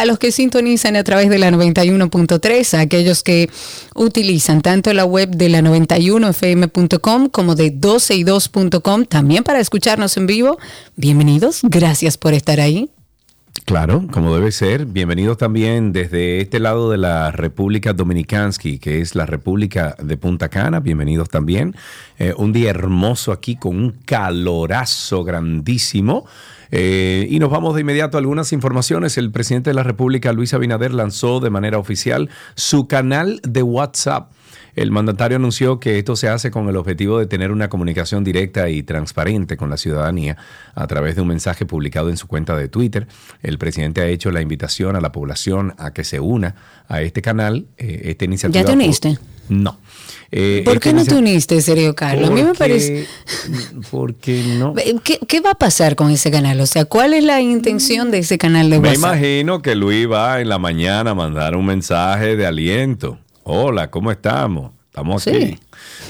a los que sintonizan a través de la 91.3, a aquellos que utilizan tanto la web de la 91fm.com como de 12y2.com, también para escucharnos en vivo. Bienvenidos, gracias por estar ahí. Claro, como debe ser. Bienvenidos también desde este lado de la República Dominicansky, que es la República de Punta Cana. Bienvenidos también. Eh, un día hermoso aquí con un calorazo grandísimo. Eh, y nos vamos de inmediato a algunas informaciones. El presidente de la República, Luis Abinader, lanzó de manera oficial su canal de WhatsApp el mandatario anunció que esto se hace con el objetivo de tener una comunicación directa y transparente con la ciudadanía a través de un mensaje publicado en su cuenta de Twitter. El presidente ha hecho la invitación a la población a que se una a este canal. Eh, esta iniciativa ¿Ya te uniste? No. Eh, ¿Por qué no te uniste, serio, Carlos? a mí me parece... Porque no. ¿Qué, va a pasar con ese canal? O sea, ¿cuál es la intención de ese canal de WhatsApp? Me imagino que Luis va en la mañana a mandar un mensaje de aliento. Hola, ¿cómo estamos? Estamos aquí. Sí.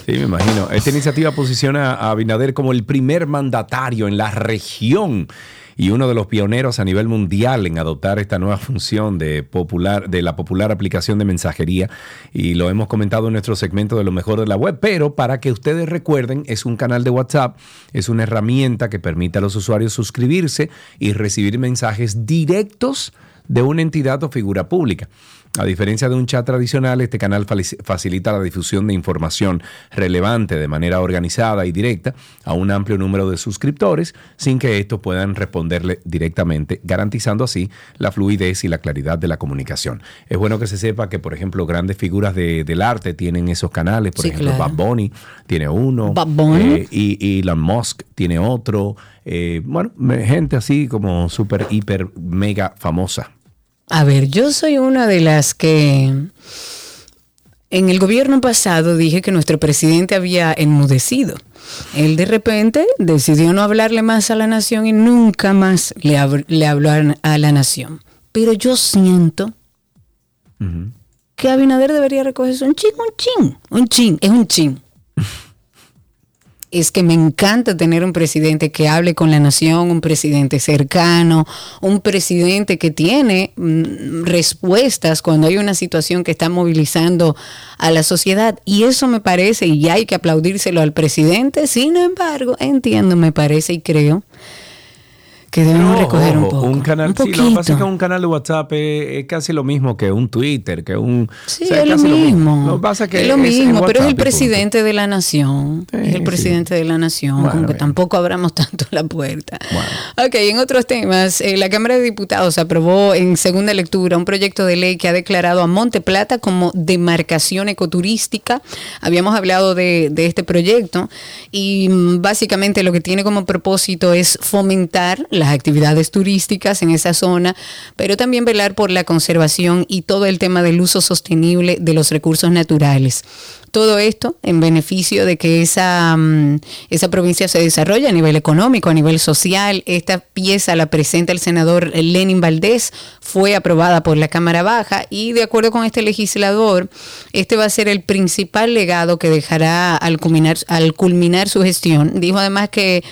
sí, me imagino. Esta iniciativa posiciona a Abinader como el primer mandatario en la región y uno de los pioneros a nivel mundial en adoptar esta nueva función de, popular, de la popular aplicación de mensajería y lo hemos comentado en nuestro segmento de lo mejor de la web, pero para que ustedes recuerden, es un canal de WhatsApp, es una herramienta que permite a los usuarios suscribirse y recibir mensajes directos de una entidad o figura pública. A diferencia de un chat tradicional, este canal facilita la difusión de información relevante de manera organizada y directa a un amplio número de suscriptores sin que estos puedan responderle directamente, garantizando así la fluidez y la claridad de la comunicación. Es bueno que se sepa que, por ejemplo, grandes figuras del arte tienen esos canales, por ejemplo, Bad Bunny tiene uno, eh, y, Elon Musk tiene otro, eh, bueno, gente así como súper, hiper, mega famosa. A ver, yo soy una de las que en el gobierno pasado dije que nuestro presidente había enmudecido. Él de repente decidió no hablarle más a la nación y nunca más le, habló a la nación. Pero yo siento que Abinader debería recogerse un chin, un chin, un chin, es un chin es que me encanta tener un presidente que hable con la nación, un presidente cercano, un presidente que tiene mm, respuestas cuando hay una situación que está movilizando a la sociedad. Y eso me parece, y hay que aplaudírselo al presidente, sin embargo, entiendo, me parece y creo que debemos recoger un poco. Un canal, lo que pasa es que un canal de WhatsApp es, casi lo mismo que un Twitter, que un. Sí, es, lo mismo. Lo pasa que es lo mismo, pero es el presidente de la nación. es el presidente de la nación, aunque tampoco abramos tanto la puerta. Ok, en otros temas, eh, la Cámara de Diputados aprobó en segunda lectura un proyecto de ley que ha declarado a Monte Plata como demarcación ecoturística. Habíamos hablado de, de este proyecto y mm, básicamente lo que tiene como propósito es fomentar la actividades turísticas en esa zona, pero también velar por la conservación y todo el tema del uso sostenible de los recursos naturales. Todo esto en beneficio de que esa, mm, esa provincia se desarrolle a nivel económico, a nivel social. Esta pieza la presenta el senador Lenin Valdés, fue aprobada por la Cámara Baja y de acuerdo con este legislador, este va a ser el principal legado que dejará al culminar, al culminar su gestión. Dijo además que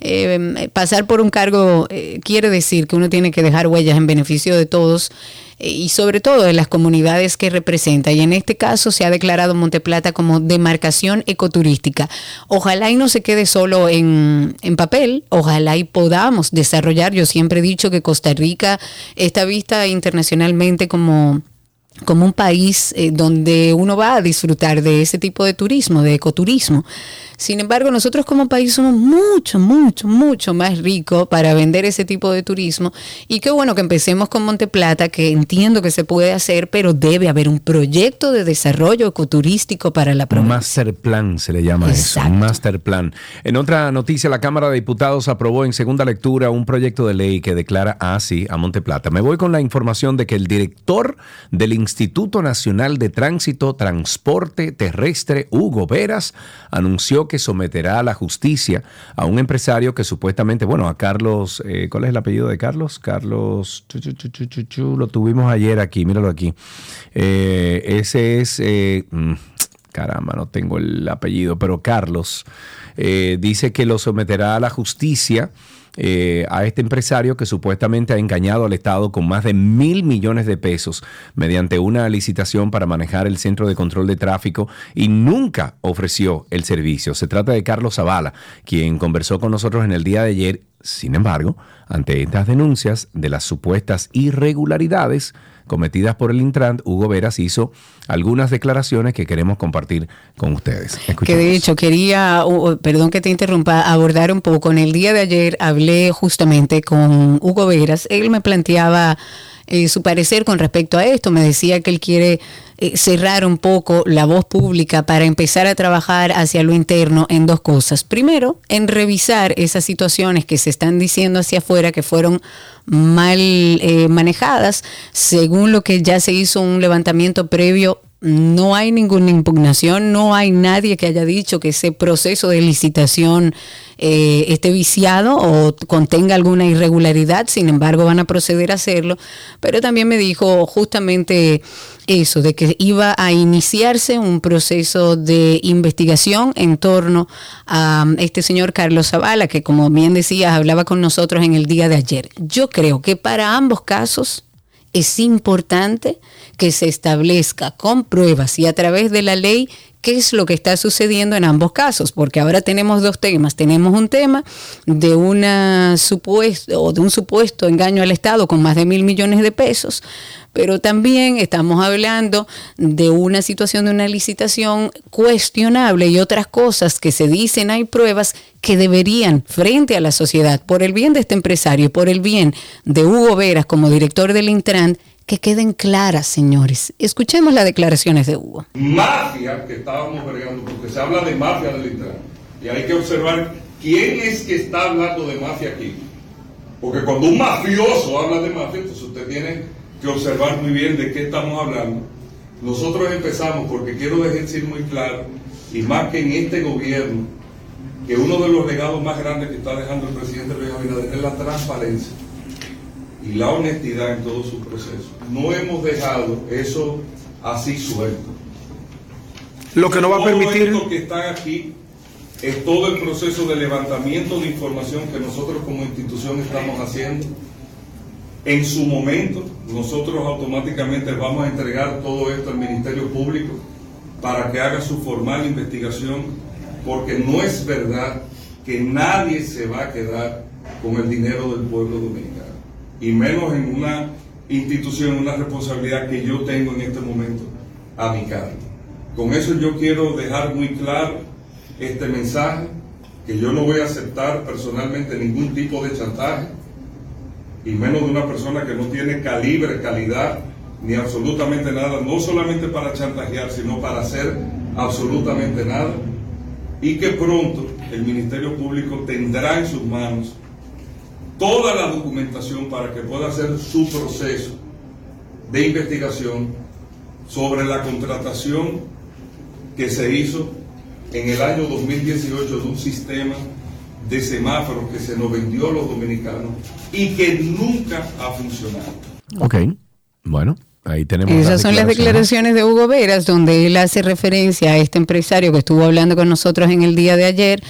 eh, pasar por un cargo eh, quiere decir que uno tiene que dejar huellas en beneficio de todos eh, y sobre todo de las comunidades que representa. Y en este caso se ha declarado Monteplata como demarcación ecoturística. Ojalá y no se quede solo en, en papel, ojalá y podamos desarrollar. Yo siempre he dicho que Costa Rica está vista internacionalmente como como un país donde uno va a disfrutar de ese tipo de turismo, de ecoturismo. Sin embargo, nosotros como país somos mucho, mucho, mucho más ricos para vender ese tipo de turismo. Y qué bueno que empecemos con Monteplata, que entiendo que se puede hacer, pero debe haber un proyecto de desarrollo ecoturístico para la provincia. Un master plan se le llama eso, un master plan. En otra noticia, la Cámara de Diputados aprobó en segunda lectura un proyecto de ley que declara así a Monteplata. Me voy con la información de que el director del Instituto Nacional de Tránsito, Transporte Terrestre, Hugo Veras, anunció que someterá a la justicia a un empresario que supuestamente, bueno, a Carlos, eh, ¿cuál es el apellido de Carlos? Carlos, lo tuvimos ayer aquí, míralo aquí. Eh, ese es, eh, mm, caramba, no tengo el apellido, pero Carlos dice que lo someterá a la justicia eh, a este empresario que supuestamente ha engañado al Estado con más de mil millones de pesos mediante una licitación para manejar el centro de control de tráfico y nunca ofreció el servicio. Se trata de Carlos Zavala, quien conversó con nosotros en el día de ayer. Sin embargo, ante estas denuncias de las supuestas irregularidades, cometidas por el Intran, Hugo Veras hizo algunas declaraciones que queremos compartir con ustedes. Que de hecho quería, perdón que te interrumpa, abordar un poco. En el día de ayer hablé justamente con Hugo Veras. Él me planteaba eh, su parecer con respecto a esto. Me decía que él quiere eh, cerrar un poco la voz pública para empezar a trabajar hacia lo interno en dos cosas. Primero, en revisar esas situaciones que se están diciendo hacia afuera que fueron mal eh, manejadas, según lo que ya se hizo un levantamiento previo no hay ninguna impugnación, no hay nadie que haya dicho que ese proceso de licitación eh, esté viciado o contenga alguna irregularidad, sin embargo van a proceder a hacerlo, pero también me dijo justamente eso, de que iba a iniciarse un proceso de investigación en torno a um, este señor Carlos Zavala, que como bien decías, hablaba con nosotros en el día de ayer. Yo creo que para ambos casos es importante que se establezca con pruebas y a través de la ley qué es lo que está sucediendo en ambos casos, porque ahora tenemos dos temas. Tenemos un tema de una supuesto o de un supuesto engaño al Estado con más de mil millones de pesos, pero también estamos hablando de una situación de una licitación cuestionable y otras cosas que se dicen, hay pruebas que deberían, frente a la sociedad, por el bien de este empresario por el bien de Hugo Veras como director del Intran, que queden claras, señores. Escuchemos las declaraciones de Hugo. Mafia que estábamos vergando, porque se habla de mafia del Intran, y hay que observar quién es que está hablando de mafia aquí. Porque cuando un mafioso habla de mafia, entonces usted tiene que observar muy bien de qué estamos hablando. Nosotros empezamos, porque quiero decir muy claro, y más que en este gobierno, que uno de los legados más grandes que está dejando el presidente Luis Abinader es la transparencia y la honestidad en todo su proceso. No hemos dejado eso así suelto. Lo que no va a permitir... Lo que está aquí es todo el proceso de levantamiento de información que nosotros como institución estamos haciendo en su momento, nosotros automáticamente vamos a entregar todo esto al Ministerio Público para que haga su formal investigación, porque no es verdad que nadie se va a quedar con el dinero del pueblo dominicano, y menos en una institución, una responsabilidad que yo tengo en este momento a mi cargo. Con eso yo quiero dejar muy claro este mensaje, que yo no voy a aceptar personalmente ningún tipo de chantaje y menos de una persona que no tiene calibre, calidad, ni absolutamente nada, no solamente para chantajear, sino para hacer absolutamente nada. Y que pronto el Ministerio Público tendrá en sus manos toda la documentación para que pueda hacer su proceso de investigación sobre la contratación que se hizo en el año 2018 de un sistema de semáforos que se nos vendió a los dominicanos y que nunca ha funcionado. Ok, bueno. Ahí tenemos Esas son las declaraciones de Hugo Veras, donde él hace referencia a este empresario que estuvo hablando con nosotros en el día de ayer,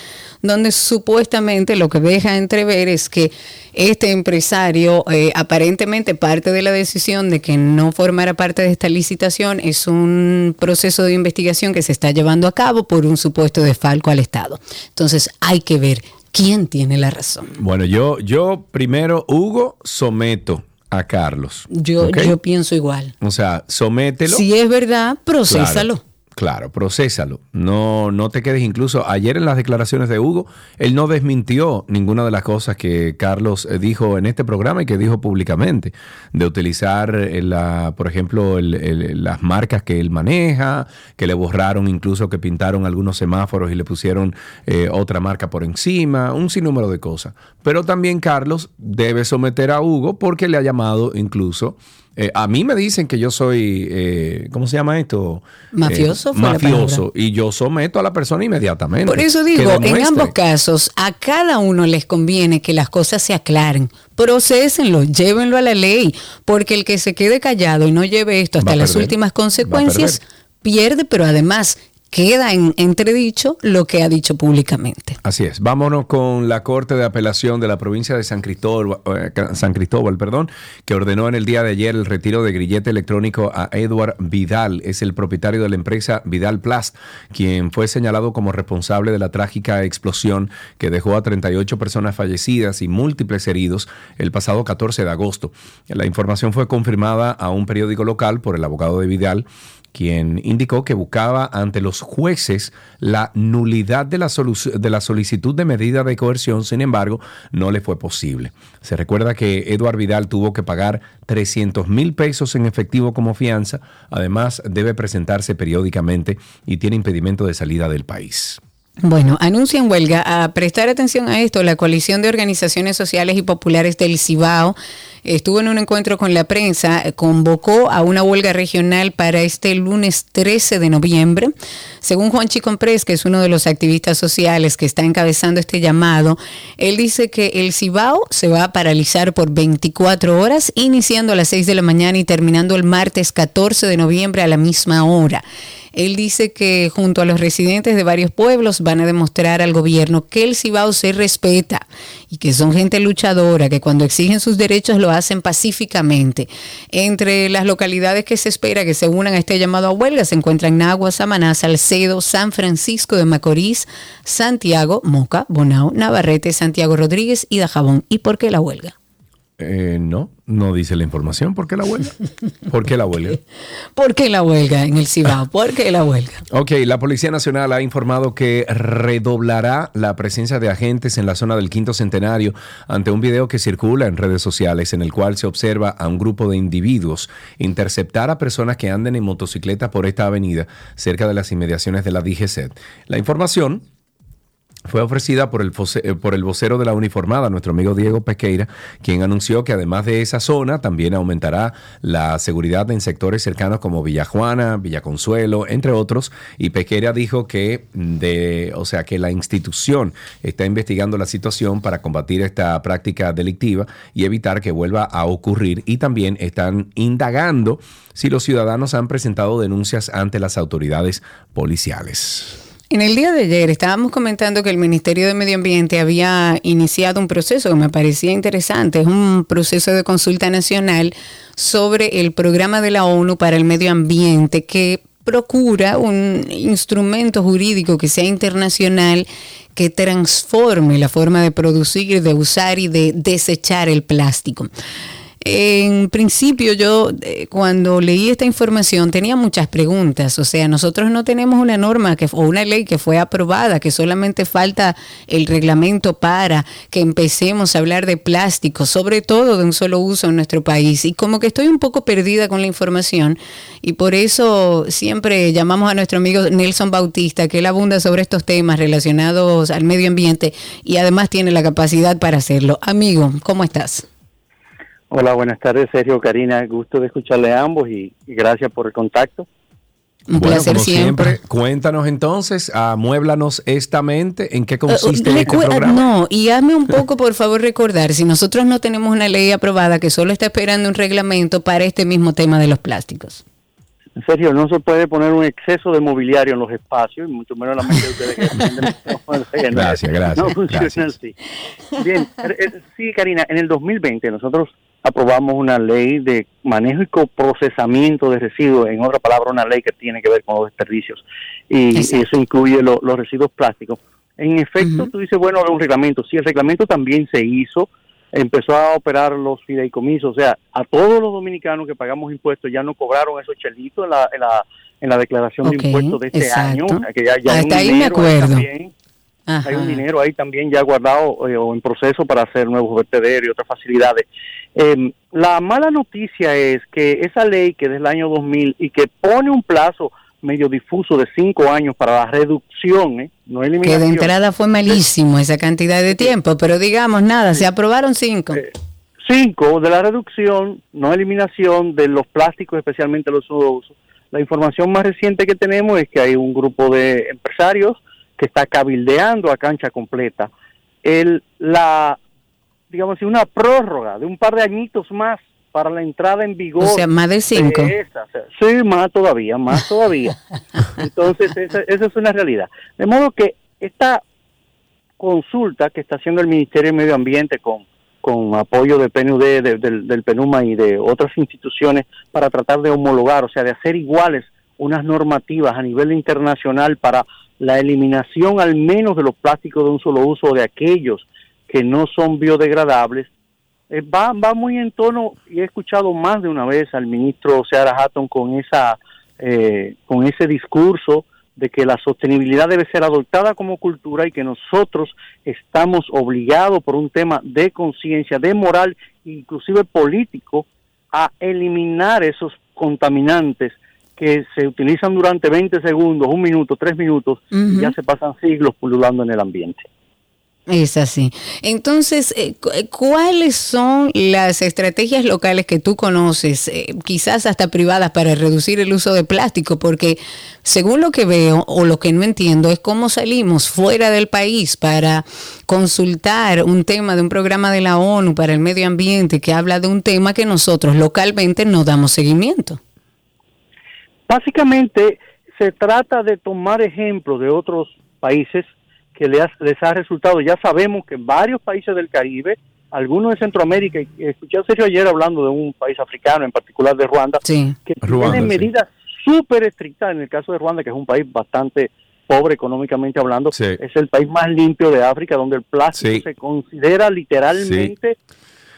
donde supuestamente lo que deja entrever es que este empresario, eh, aparentemente parte de la decisión de que no formara parte de esta licitación es un proceso de investigación que se está llevando a cabo por un supuesto desfalco al Estado. Entonces hay que ver quién tiene la razón. Bueno, yo, yo primero, Hugo, someto a Carlos. Yo, yo pienso igual. O sea, somételo. Si es verdad, procésalo. Claro, procésalo. No, no te quedes incluso. Ayer en las declaraciones de Hugo, él no desmintió ninguna de las cosas que Carlos eh, dijo en este programa y que dijo públicamente. De utilizar, eh, la, por ejemplo, las marcas que él maneja, que le borraron incluso que pintaron algunos semáforos y le pusieron eh, otra marca por encima, un sinnúmero de cosas. Pero también Carlos debe someter a Hugo porque le ha llamado incluso eh, a mí me dicen que yo soy, eh, ¿cómo se llama esto? Mafioso. Eh, mafioso. Y yo someto a la persona inmediatamente. Por eso digo, en ambos casos, a cada uno les conviene que las cosas se aclaren. Procesenlo, llévenlo a la ley, porque el que se quede callado y no lleve esto hasta las últimas consecuencias, pierde, pero además queda en entredicho lo que ha dicho públicamente. Así es. Vámonos con la Corte de Apelación de la provincia de San Cristóbal, eh, San Cristóbal, perdón, que ordenó en el día de ayer el retiro de grillete electrónico a Edward Vidal. Es el propietario de la empresa Vidal Plast, quien fue señalado como responsable de la trágica explosión que dejó a 38 personas fallecidas y múltiples heridos el pasado 14 de agosto. La información fue confirmada a un periódico local por el abogado de Vidal quien indicó que buscaba ante los jueces la nulidad de la, solicitud de medida de coerción, sin embargo, no le fue posible. Se recuerda que Eduard Vidal tuvo que pagar 300 mil pesos en efectivo como fianza, además debe presentarse periódicamente y tiene impedimento de salida del país. Bueno, anuncian huelga. A prestar atención a esto, la coalición de organizaciones sociales y populares del Cibao estuvo en un encuentro con la prensa, convocó a una huelga regional para este lunes 13 de noviembre. Según Juan Chicompres, que es uno de los activistas sociales que está encabezando este llamado, él dice que el Cibao se va a paralizar por 24 horas, iniciando a las 6 de la mañana y terminando el martes 14 de noviembre a la misma hora. Él dice que junto a los residentes de varios pueblos van a demostrar al gobierno que el Cibao se respeta y que son gente luchadora, que cuando exigen sus derechos lo hacen pacíficamente. Entre las localidades que se espera que se unan a este llamado a huelga se encuentran Nagua, Samaná, Salcedo, San Francisco de Macorís, Santiago, Moca, Bonao, Navarrete, Santiago Rodríguez y Dajabón. ¿Y por qué la huelga? Eh, no, no dice la información. ¿Por qué la huelga? ¿Por qué la huelga? ¿Por qué la huelga en el Cibao? ¿Por qué la huelga? Ok, la Policía Nacional ha informado que redoblará la presencia de agentes en la zona del quinto centenario ante un video que circula en redes sociales en el cual se observa a un grupo de individuos interceptar a personas que anden en motocicleta por esta avenida cerca de las inmediaciones de la DGC. La información fue ofrecida por el, eh, por el vocero de la uniformada, nuestro amigo Diego Pequeira, quien anunció que además de esa zona también aumentará la seguridad en sectores cercanos como Villajuana, Villaconsuelo, entre otros. Y Pequeira dijo que de, o sea, que la institución está investigando la situación para combatir esta práctica delictiva y evitar que vuelva a ocurrir. Y también están indagando si los ciudadanos han presentado denuncias ante las autoridades policiales. En el día de ayer estábamos comentando que el Ministerio de Medio Ambiente había iniciado un proceso que me parecía interesante. Es un proceso de consulta nacional sobre el programa de la ONU para el medio ambiente que procura un instrumento jurídico que sea internacional que transforme la forma de producir, de usar y de desechar el plástico. En principio yo eh, cuando leí esta información tenía muchas preguntas, o sea, nosotros no tenemos una norma que, o una ley que fue aprobada, que solamente falta el reglamento para que empecemos a hablar de plástico, sobre todo de un solo uso en nuestro país. Y como que estoy un poco perdida con la información y por eso siempre llamamos a nuestro amigo Nelson Bautista, que él abunda sobre estos temas relacionados al medio ambiente y además tiene la capacidad para hacerlo. Amigo, ¿cómo estás? Hola, buenas tardes, Sergio, Karina. Gusto de escucharle a ambos y, gracias por el contacto. Un bueno, placer como siempre. Cuéntanos entonces, amuéblanos esta mente, ¿en qué consiste uh, este programa? No, y hazme un poco, por favor, recordar, si nosotros no tenemos una ley aprobada que solo está esperando un reglamento para este mismo tema de los plásticos. Sergio, no se puede poner un exceso de mobiliario en los espacios, y mucho menos la mente de ustedes que Gracias, gracias. No funciona así. Bien, eh, eh, sí, Karina, en el 2020 nosotros aprobamos una ley de manejo y coprocesamiento de residuos, en otra palabra, una ley que tiene que ver con los desperdicios, y, eso incluye los residuos plásticos. En efecto, tú dices, bueno, un reglamento. Sí, el reglamento también se hizo, empezó a operar los fideicomisos, o sea, a todos los dominicanos que pagamos impuestos ya no cobraron esos chelitos en la, en la, en la declaración de impuestos de este año. Que ya, ya Hasta ahí me acuerdo. Hay un dinero ahí también ya guardado eh, o en proceso para hacer nuevos vertederos y otras facilidades. Em, la mala noticia es que esa ley que es del año 2000 y que pone un plazo medio difuso de cinco años para la reducción, ¿eh? no eliminación. Que de entrada fue malísimo esa cantidad de tiempo, pero digamos nada, se aprobaron cinco. Eh, cinco de la reducción, no eliminación de los plásticos, especialmente los usos. La información más reciente que tenemos es que hay un grupo de empresarios que está cabildeando a cancha completa el, la, digamos una prórroga de un par de añitos más para la entrada en vigor. O sea, más de cinco. sí, más todavía, más todavía. Entonces, esa, es una realidad. De modo que esta consulta que está haciendo el Ministerio de Medio Ambiente con, con apoyo del PNUD, del, del PENUMA y de otras instituciones para tratar de homologar, o sea, de hacer iguales unas normativas a nivel internacional para la eliminación al menos de los plásticos de un solo uso de aquellos que no son biodegradables, eh, va, va muy en tono, y he escuchado más de una vez al ministro Seara Hatton con, esa, eh, con ese discurso de que la sostenibilidad debe ser adoptada como cultura y que nosotros estamos obligados por un tema de conciencia, de moral, inclusive político, a eliminar esos contaminantes que se utilizan durante 20 segundos, un minuto, tres minutos, y ya se pasan siglos pululando en el ambiente. Es así. Entonces, eh, eh, ¿cuáles son las estrategias locales que tú conoces, eh, quizás hasta privadas, para reducir el uso de plástico? Porque según lo que veo o lo que no entiendo es cómo salimos fuera del país para consultar un tema de un programa de la ONU para el medio ambiente que habla de un tema que nosotros localmente no damos seguimiento. Básicamente, se trata de tomar ejemplos de otros países que les ha, resultado. Ya sabemos que en varios países del Caribe, algunos de Centroamérica, y escuché a Sergio ayer hablando de un país africano, en particular de Ruanda, que tienen medidas súper estrictas. En el caso de Ruanda, que es un país bastante pobre económicamente hablando, es el país más limpio de África, donde el plástico se considera literalmente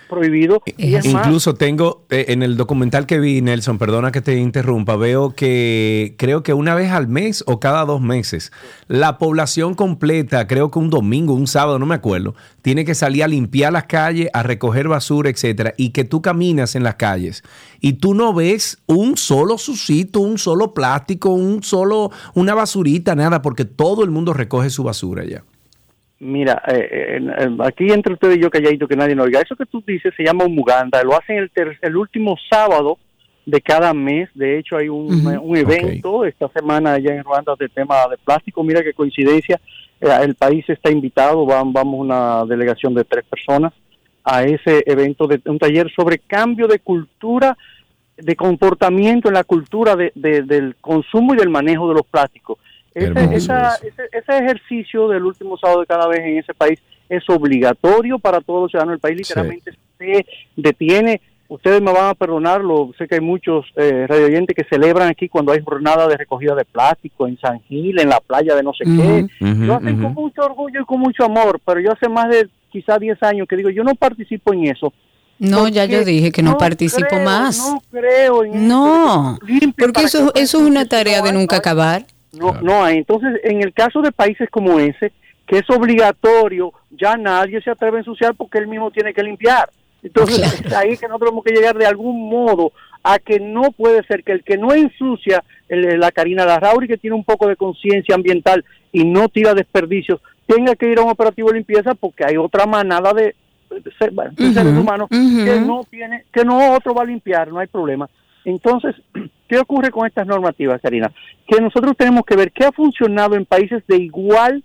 prohibido. Incluso tengo, eh, en el documental que vi, Nelson, perdona que te interrumpa, veo que creo que una vez al mes o cada dos meses, la población completa, creo que un domingo, un sábado, no me acuerdo, tiene que salir a limpiar las calles, a recoger basura, etcétera, y que tú caminas en las calles y tú no ves un solo sucito, un solo plástico, un solo, una basurita, nada, porque todo el mundo recoge su basura ya. Mira, eh, aquí entre ustedes y yo calladito que nadie nos oiga, eso que tú dices se llama un Muganda, lo hacen el, el último sábado de cada mes, de hecho hay un, evento esta semana allá en Ruanda de tema de plástico, mira qué coincidencia, eh, el país está invitado, van, vamos una delegación de tres personas a ese evento de un taller sobre cambio de cultura, de comportamiento en la cultura de, del consumo y del manejo de los plásticos ese, ejercicio del último sábado de cada vez en ese país es obligatorio para todos los ciudadanos del país. Literalmente se detiene. Ustedes me van a perdonarlo. Sé que hay muchos eh, radioyentes que celebran aquí cuando hay jornada de recogida de plástico en San Gil, en la playa de no sé qué. lo hacen con mucho orgullo y con mucho amor, pero yo hace más de quizá 10 años que digo, yo no participo en eso. No, ya yo dije que no, participo más. No creo en No, porque eso, eso es una tarea de nunca acabar. No, no hay. Entonces, en el caso de países como ese, que es obligatorio, ya nadie se atreve a ensuciar porque él mismo tiene que limpiar. Entonces, es ahí que nosotros tenemos que llegar de algún modo a que no puede ser que el que no ensucia la Karina Larrauri, que tiene un poco de conciencia ambiental y no tira desperdicios, tenga que ir a un operativo de limpieza porque hay otra manada de, seres humanos que no tiene, que no otro va a limpiar, no hay problema. Entonces, ¿qué ocurre con estas normativas, Karina? Que nosotros tenemos que ver qué ha funcionado en países de igual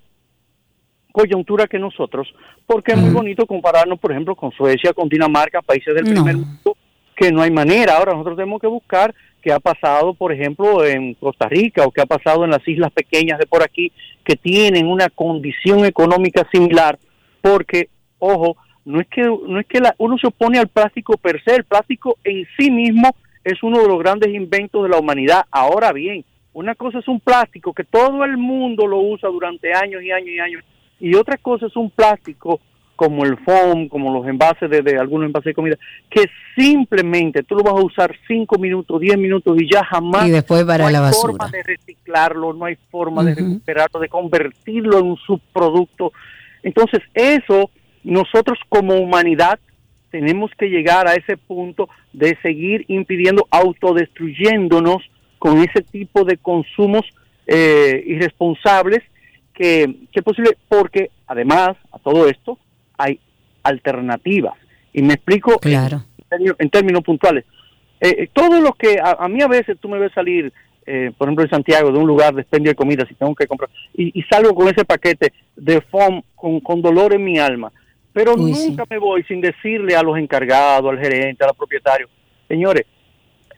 coyuntura que nosotros, porque es muy bonito compararnos, por ejemplo, con Suecia, con Dinamarca, países del primer mundo, que no hay manera. Ahora nosotros tenemos que buscar qué ha pasado, por ejemplo, en Costa Rica o qué ha pasado en las islas pequeñas de por aquí, que tienen una condición económica similar, porque, ojo, no es que, no es que uno se opone al plástico per se, el plástico en sí mismo es uno de los grandes inventos de la humanidad. Ahora bien, una cosa es un plástico que todo el mundo lo usa durante años y años y años, y otra cosa es un plástico como el foam, como los envases de, algunos envases de comida, que simplemente tú lo vas a usar cinco minutos, diez minutos y ya jamás y después para no hay forma de reciclarlo, no hay forma de recuperarlo, de convertirlo en un subproducto. Entonces eso nosotros como humanidad tenemos que llegar a ese punto de seguir impidiendo, autodestruyéndonos con ese tipo de consumos eh, irresponsables que, que es posible, porque además a todo esto hay alternativas. Y me explico claro. en, términos, puntuales. Eh, eh, todo lo que a, mí a veces tú me ves salir, por ejemplo en Santiago, de un lugar de expendio de comida, si tengo que comprar, y, salgo con ese paquete de con, con dolor en mi alma pero nunca me voy sin decirle a los encargados, al gerente, al propietario, Señores,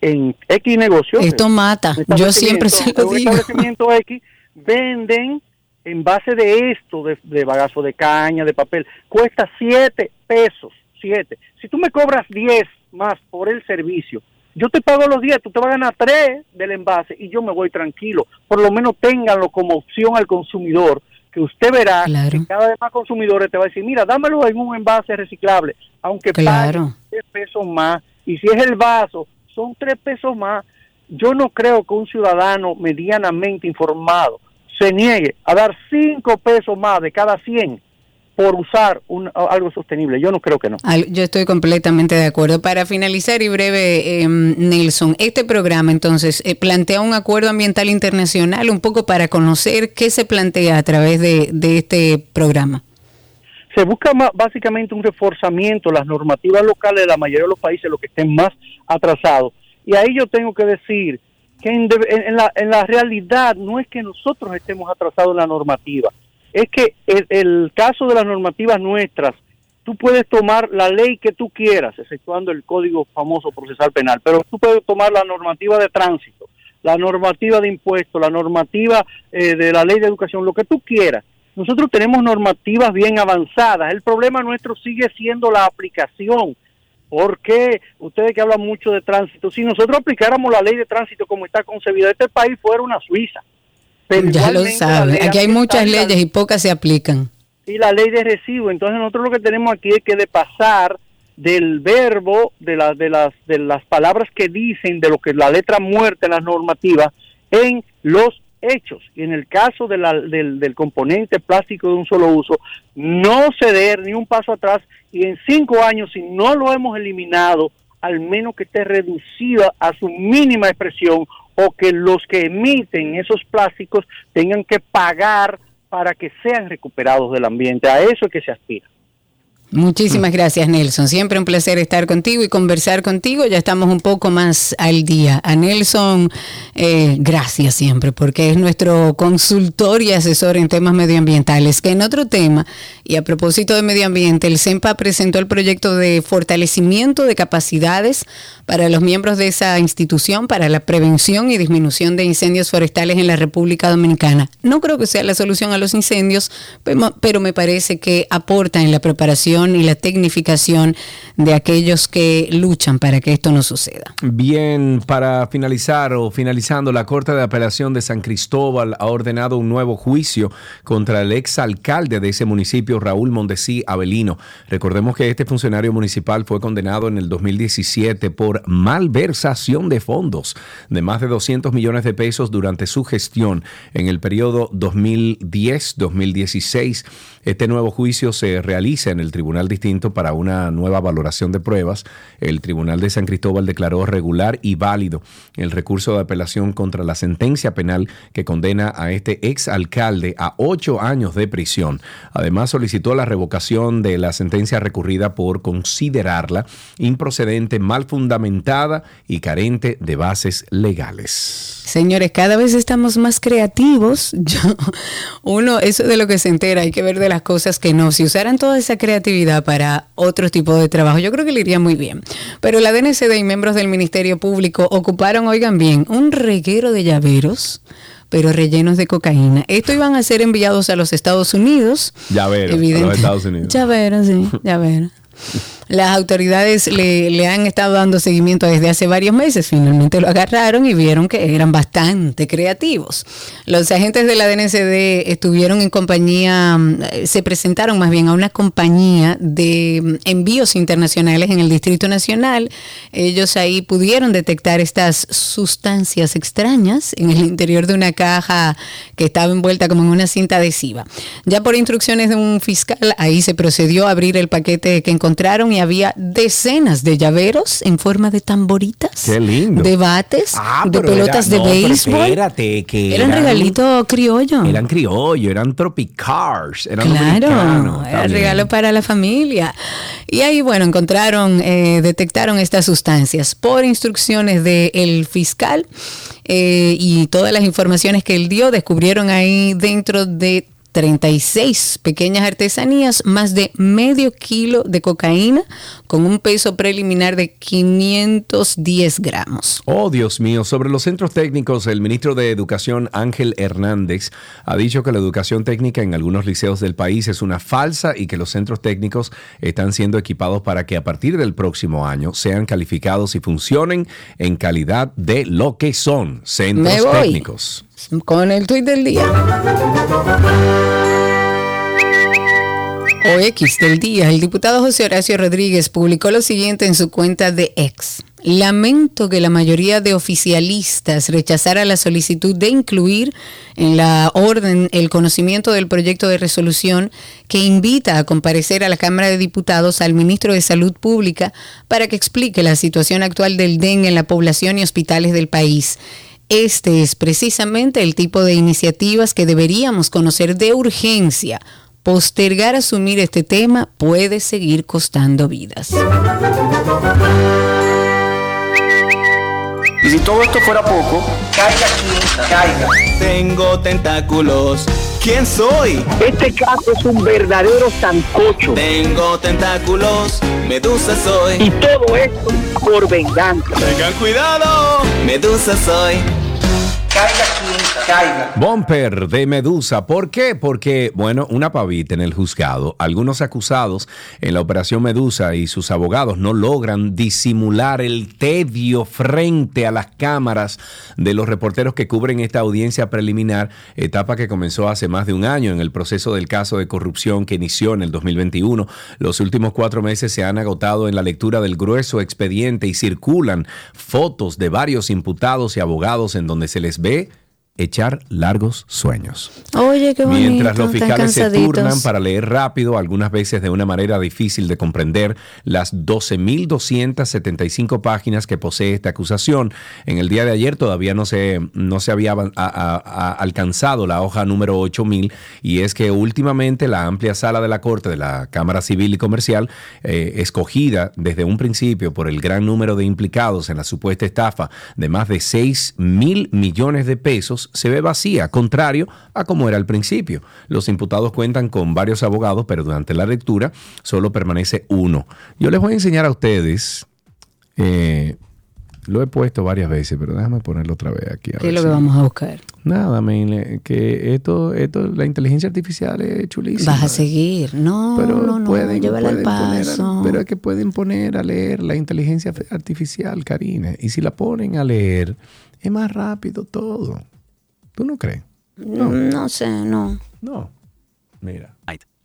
en X negocios. Esto mata. Yo siempre se lo digo. establecimiento X venden en base de esto, de, de, bagazo de caña, de papel, cuesta 7 pesos. 7. Si tú me cobras 10 más por el servicio, yo te pago los 10, tú te vas a ganar 3 del envase y yo me voy tranquilo. Por lo menos ténganlo como opción al consumidor, que usted verá que cada vez más consumidores te va a decir, mira, dámelo en un envase reciclable, aunque claro. pague 10 pesos más. Y si es el vaso, son 3 pesos más. Yo no creo que un ciudadano medianamente informado se niegue a dar 5 pesos más de cada 100 por usar un, algo sostenible. Yo no creo que no. Yo estoy completamente de acuerdo. Para finalizar y breve, eh, Nelson, este programa entonces eh, plantea un acuerdo ambiental internacional un poco para conocer qué se plantea a través de, de este programa. Se busca básicamente un reforzamiento, las normativas locales de la mayoría de los países, los que estén más atrasados. Y ahí yo tengo que decir que en, la, en la realidad no es que nosotros estemos atrasados en la normativa, es que el, caso de las normativas nuestras, tú puedes tomar la ley que tú quieras, exceptuando el código famoso procesal penal, pero tú puedes tomar la normativa de tránsito, la normativa de impuestos, la normativa eh, de la ley de educación, lo que tú quieras. Nosotros tenemos normativas bien avanzadas. El problema nuestro sigue siendo la aplicación. ¿Por qué ustedes que hablan mucho de tránsito? Si nosotros aplicáramos la ley de tránsito como está concebida, este país fuera una Suiza ya lo sabe. Aquí hay muchas leyes y pocas se aplican. Y la ley de recibo. Entonces nosotros lo que tenemos aquí es que de pasar del verbo, de, las de, las, de las palabras que dicen, de lo que la letra muerta en las normativas, en los hechos. Y en el caso de la, del, del componente plástico de un solo uso, no ceder ni un paso atrás y en cinco años, si no lo hemos eliminado, al menos que esté reducida a su mínima expresión o que los que emiten esos plásticos tengan que pagar para que sean recuperados del ambiente. A eso es que se aspira. Muchísimas gracias, Nelson. Siempre un placer estar contigo y conversar contigo. Ya estamos un poco más al día. A Nelson, eh, gracias siempre, porque es nuestro consultor y asesor en temas medioambientales. Que en otro tema, y a propósito de medio ambiente, el CEMPA presentó el proyecto de fortalecimiento de capacidades para los miembros de esa institución para la prevención y disminución de incendios forestales en la República Dominicana. No creo que sea la solución a los incendios, pero me parece que aporta en la preparación y la tecnificación de aquellos que luchan para que esto no suceda. Bien, para finalizar o finalizando, la Corte de Apelación de San Cristóbal ha ordenado un nuevo juicio contra el ex alcalde de ese municipio, Raúl Mondesí Avelino. Recordemos que este funcionario municipal fue condenado en el 2017 por malversación de fondos de más de 200 millones de pesos durante su gestión en el periodo 2010-2016. Este nuevo juicio se realiza en el Tribunal Distinto para una nueva valoración de pruebas. El Tribunal de San Cristóbal declaró regular y válido el recurso de apelación contra la sentencia penal que condena a este ex alcalde a ocho años de prisión. Además, solicitó la revocación de la sentencia recurrida por considerarla improcedente, mal fundamentada y carente de bases legales. Señores, cada vez estamos más creativos. Uno, eso de lo que se entera, hay que ver de las cosas que no. Si usaran toda esa creatividad para otro tipo de trabajo, yo creo que le iría muy bien. Pero la DNCD y miembros del Ministerio Público ocuparon, oigan bien, un reguero de llaveros pero rellenos de cocaína. Esto iban a ser enviados a los Estados Unidos. Llaveros, a los Estados Unidos. Llaveros, sí, llaveros. Las autoridades le, han estado dando seguimiento desde hace varios meses. Finalmente lo agarraron y vieron que eran bastante creativos. Los agentes de la DNCD estuvieron en compañía, mm, se presentaron más bien a una compañía de mm, envíos internacionales en el Distrito Nacional. Ellos ahí pudieron detectar estas sustancias extrañas en el interior de una caja que estaba envuelta como en una cinta adhesiva. Ya por instrucciones de un fiscal, ahí se procedió a abrir el paquete que encontraron y había decenas de llaveros en forma de tamboritas. Qué lindo. De bates, ah, de pelotas de béisbol. Espérate, que eran, regalito criollo. Eran criollo, eran tropicars, eran Claro, era regalo para la familia. Y ahí, bueno, encontraron, eh, detectaron estas sustancias por instrucciones del fiscal eh, y todas las informaciones que él dio, descubrieron ahí dentro de 36 pequeñas artesanías, más de medio kilo de cocaína con un peso preliminar de 510 gramos. Oh, Dios mío, sobre los centros técnicos, el ministro de Educación Ángel Hernández ha dicho que la educación técnica en algunos liceos del país es una falsa y que los centros técnicos están siendo equipados para que a partir del próximo año sean calificados y funcionen en calidad de lo que son centros técnicos. Con el tuit del día. O X del día, el diputado José Horacio Rodríguez publicó lo siguiente en su cuenta de X. Lamento que la mayoría de oficialistas rechazara la solicitud de incluir en la orden el conocimiento del proyecto de resolución que invita a comparecer a la Cámara de Diputados al ministro de Salud Pública para que explique la situación actual del dengue en la población y hospitales del país. Este es precisamente el tipo de iniciativas que deberíamos conocer de urgencia postergar asumir este tema puede seguir costando vidas. Y si todo esto fuera poco, caiga quien caiga. Tengo tentáculos. ¿Quién soy? Este caso es un verdadero sancocho. Tengo tentáculos. Medusa soy. Y todo esto por venganza. Tengan cuidado. Medusa soy. Caiga quien caiga. Bumper de Medusa. ¿Por qué? Porque, bueno, una pavita en el juzgado. Algunos acusados en la operación Medusa y sus abogados no logran disimular el tedio frente a las cámaras de los reporteros que cubren esta audiencia preliminar, etapa que comenzó hace más de un año en el proceso del caso de corrupción que inició en el 2021. Los últimos cuatro meses se han agotado en la lectura del grueso expediente y circulan fotos de varios imputados y abogados en donde se les ve echar largos sueños. Oye, qué bonito, Mientras los fiscales se turnan para leer rápido, algunas veces de una manera difícil de comprender, las 12.275 páginas que posee esta acusación. En el día de ayer todavía no se, no se había alcanzado la hoja número 8.000 y es que últimamente la amplia sala de la Corte de la Cámara Civil y Comercial, eh, escogida desde un principio por el gran número de implicados en la supuesta estafa de más de 6 mil millones de pesos, se ve vacía, contrario a como era al principio. Los imputados cuentan con varios abogados, pero durante la lectura solo permanece uno. Yo les voy a enseñar a ustedes, eh, lo he puesto varias veces, pero déjame ponerlo otra vez aquí. ¿Qué es lo que vamos a buscar? Nada, que esto, esto, la inteligencia artificial es chulísima. Vas a seguir. No, pero no, no, pueden, al paso. pero es que pueden poner a leer la inteligencia artificial, Karina. Y si la ponen a leer, es más rápido todo. ¿Tú no crees? No, no sé, no. No. Mira.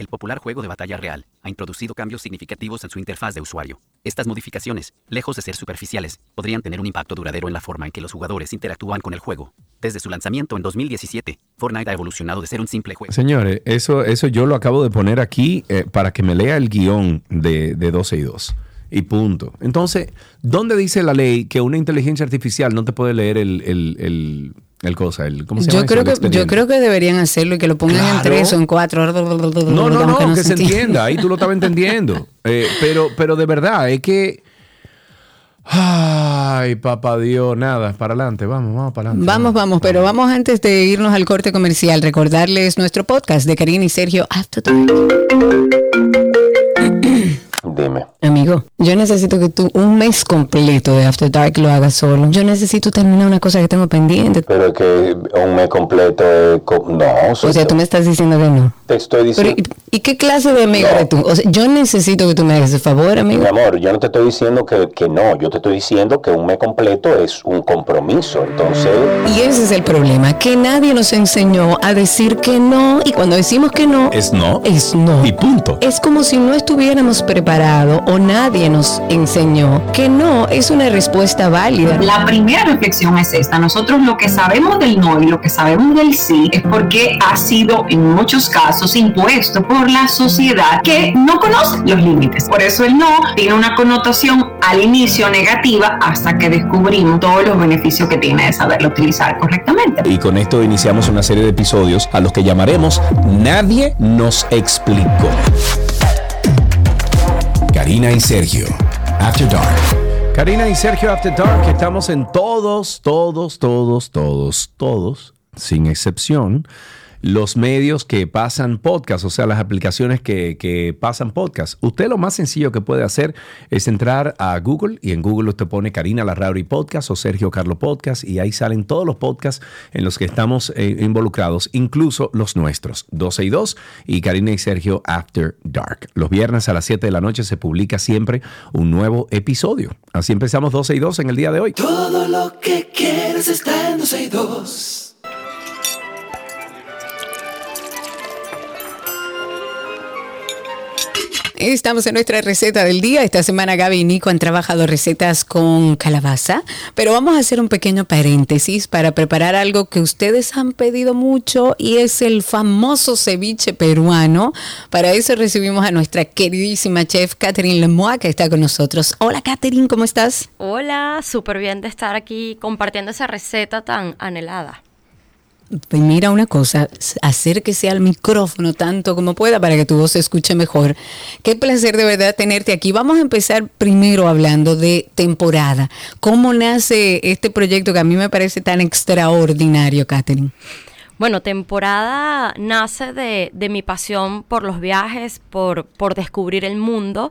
El popular juego de batalla real ha introducido cambios significativos en su interfaz de usuario. Estas modificaciones, lejos de ser superficiales, podrían tener un impacto duradero en la forma en que los jugadores interactúan con el juego. Desde su lanzamiento en 2017, Fortnite ha evolucionado de ser un simple juego. Señores, eso, eso yo lo acabo de poner aquí eh, para que me lea el guion de, de 12 y 2 y punto. Entonces, ¿dónde dice la ley que una inteligencia artificial no te puede leer el, el, el, cosa? El, ¿Cómo se llama? Yo creo, que, yo creo que deberían hacerlo y que lo pongan en tres o en cuatro. No, no, no, que, se, entienda. Ahí tú lo estabas entendiendo. Eh, pero, pero de verdad, es que... Ay, papá Dios, nada, para adelante, vamos, vamos para adelante. Vamos, vamos, pero vamos antes de irnos al corte comercial, recordarles nuestro podcast de Karina y Sergio After Dime. Amigo, yo necesito que tú un mes completo de After Dark lo hagas solo. Yo necesito terminar una cosa que tengo pendiente. Pero que un mes completo. No. O sea, tú me estás diciendo que no. Te estoy diciendo... ¿y, qué clase de amigo eres tú? O sea, yo necesito que tú me hagas el favor, amigo. Mi amor, yo no te estoy diciendo que, que no. Yo te estoy diciendo que un mes completo es un compromiso. Entonces... Y ese es el problema, que nadie nos enseñó a decir que no. Y cuando decimos que no... Es no. Es no. Y punto. Es como si no estuviéramos preparados o nadie nos enseñó que no es una respuesta válida. La primera reflexión es esta. Nosotros lo que sabemos del no y lo que sabemos del sí es porque ha sido en muchos casos impuesto por la sociedad que no conoce los límites. Por eso el no tiene una connotación al inicio negativa hasta que descubrimos todos los beneficios que tiene de saberlo utilizar correctamente. Y con esto iniciamos una serie de episodios a los que llamaremos Nadie nos explicó. Karina y Sergio, After Dark. Karina y Sergio After Dark, estamos en todos, todos, todos, todos, todos, sin excepción, los medios que pasan podcast, o sea, las aplicaciones que, que pasan podcast. Usted lo más sencillo que puede hacer es entrar a Google y en Google usted pone Karina Larrauri Podcast o Sergio Carlo Podcast y ahí salen todos los podcasts en los que estamos eh, involucrados, incluso los nuestros, 12 y 2 y Karina y Sergio After Dark. Los viernes a las 7 de la noche se publica siempre un nuevo episodio. Así empezamos 12 y 2 en el día de hoy. Todo lo que quieres está en 12 y 2. Estamos en nuestra receta del día. Esta semana Gaby y Nico han trabajado recetas con calabaza, pero vamos a hacer un pequeño paréntesis para preparar algo que ustedes han pedido mucho y es el famoso ceviche peruano. Para eso recibimos a nuestra queridísima chef Catherine Lemois que está con nosotros. Hola Catherine, ¿cómo estás? Hola, súper bien de estar aquí compartiendo esa receta tan anhelada. Pues mira una cosa, acérquese al micrófono tanto como pueda para que tu voz se escuche mejor. Qué placer de verdad tenerte aquí. Vamos a empezar primero hablando de temporada. ¿Cómo nace este proyecto que a mí me parece tan extraordinario, Catherine? Bueno, temporada nace de, mi pasión por los viajes, por, por descubrir el mundo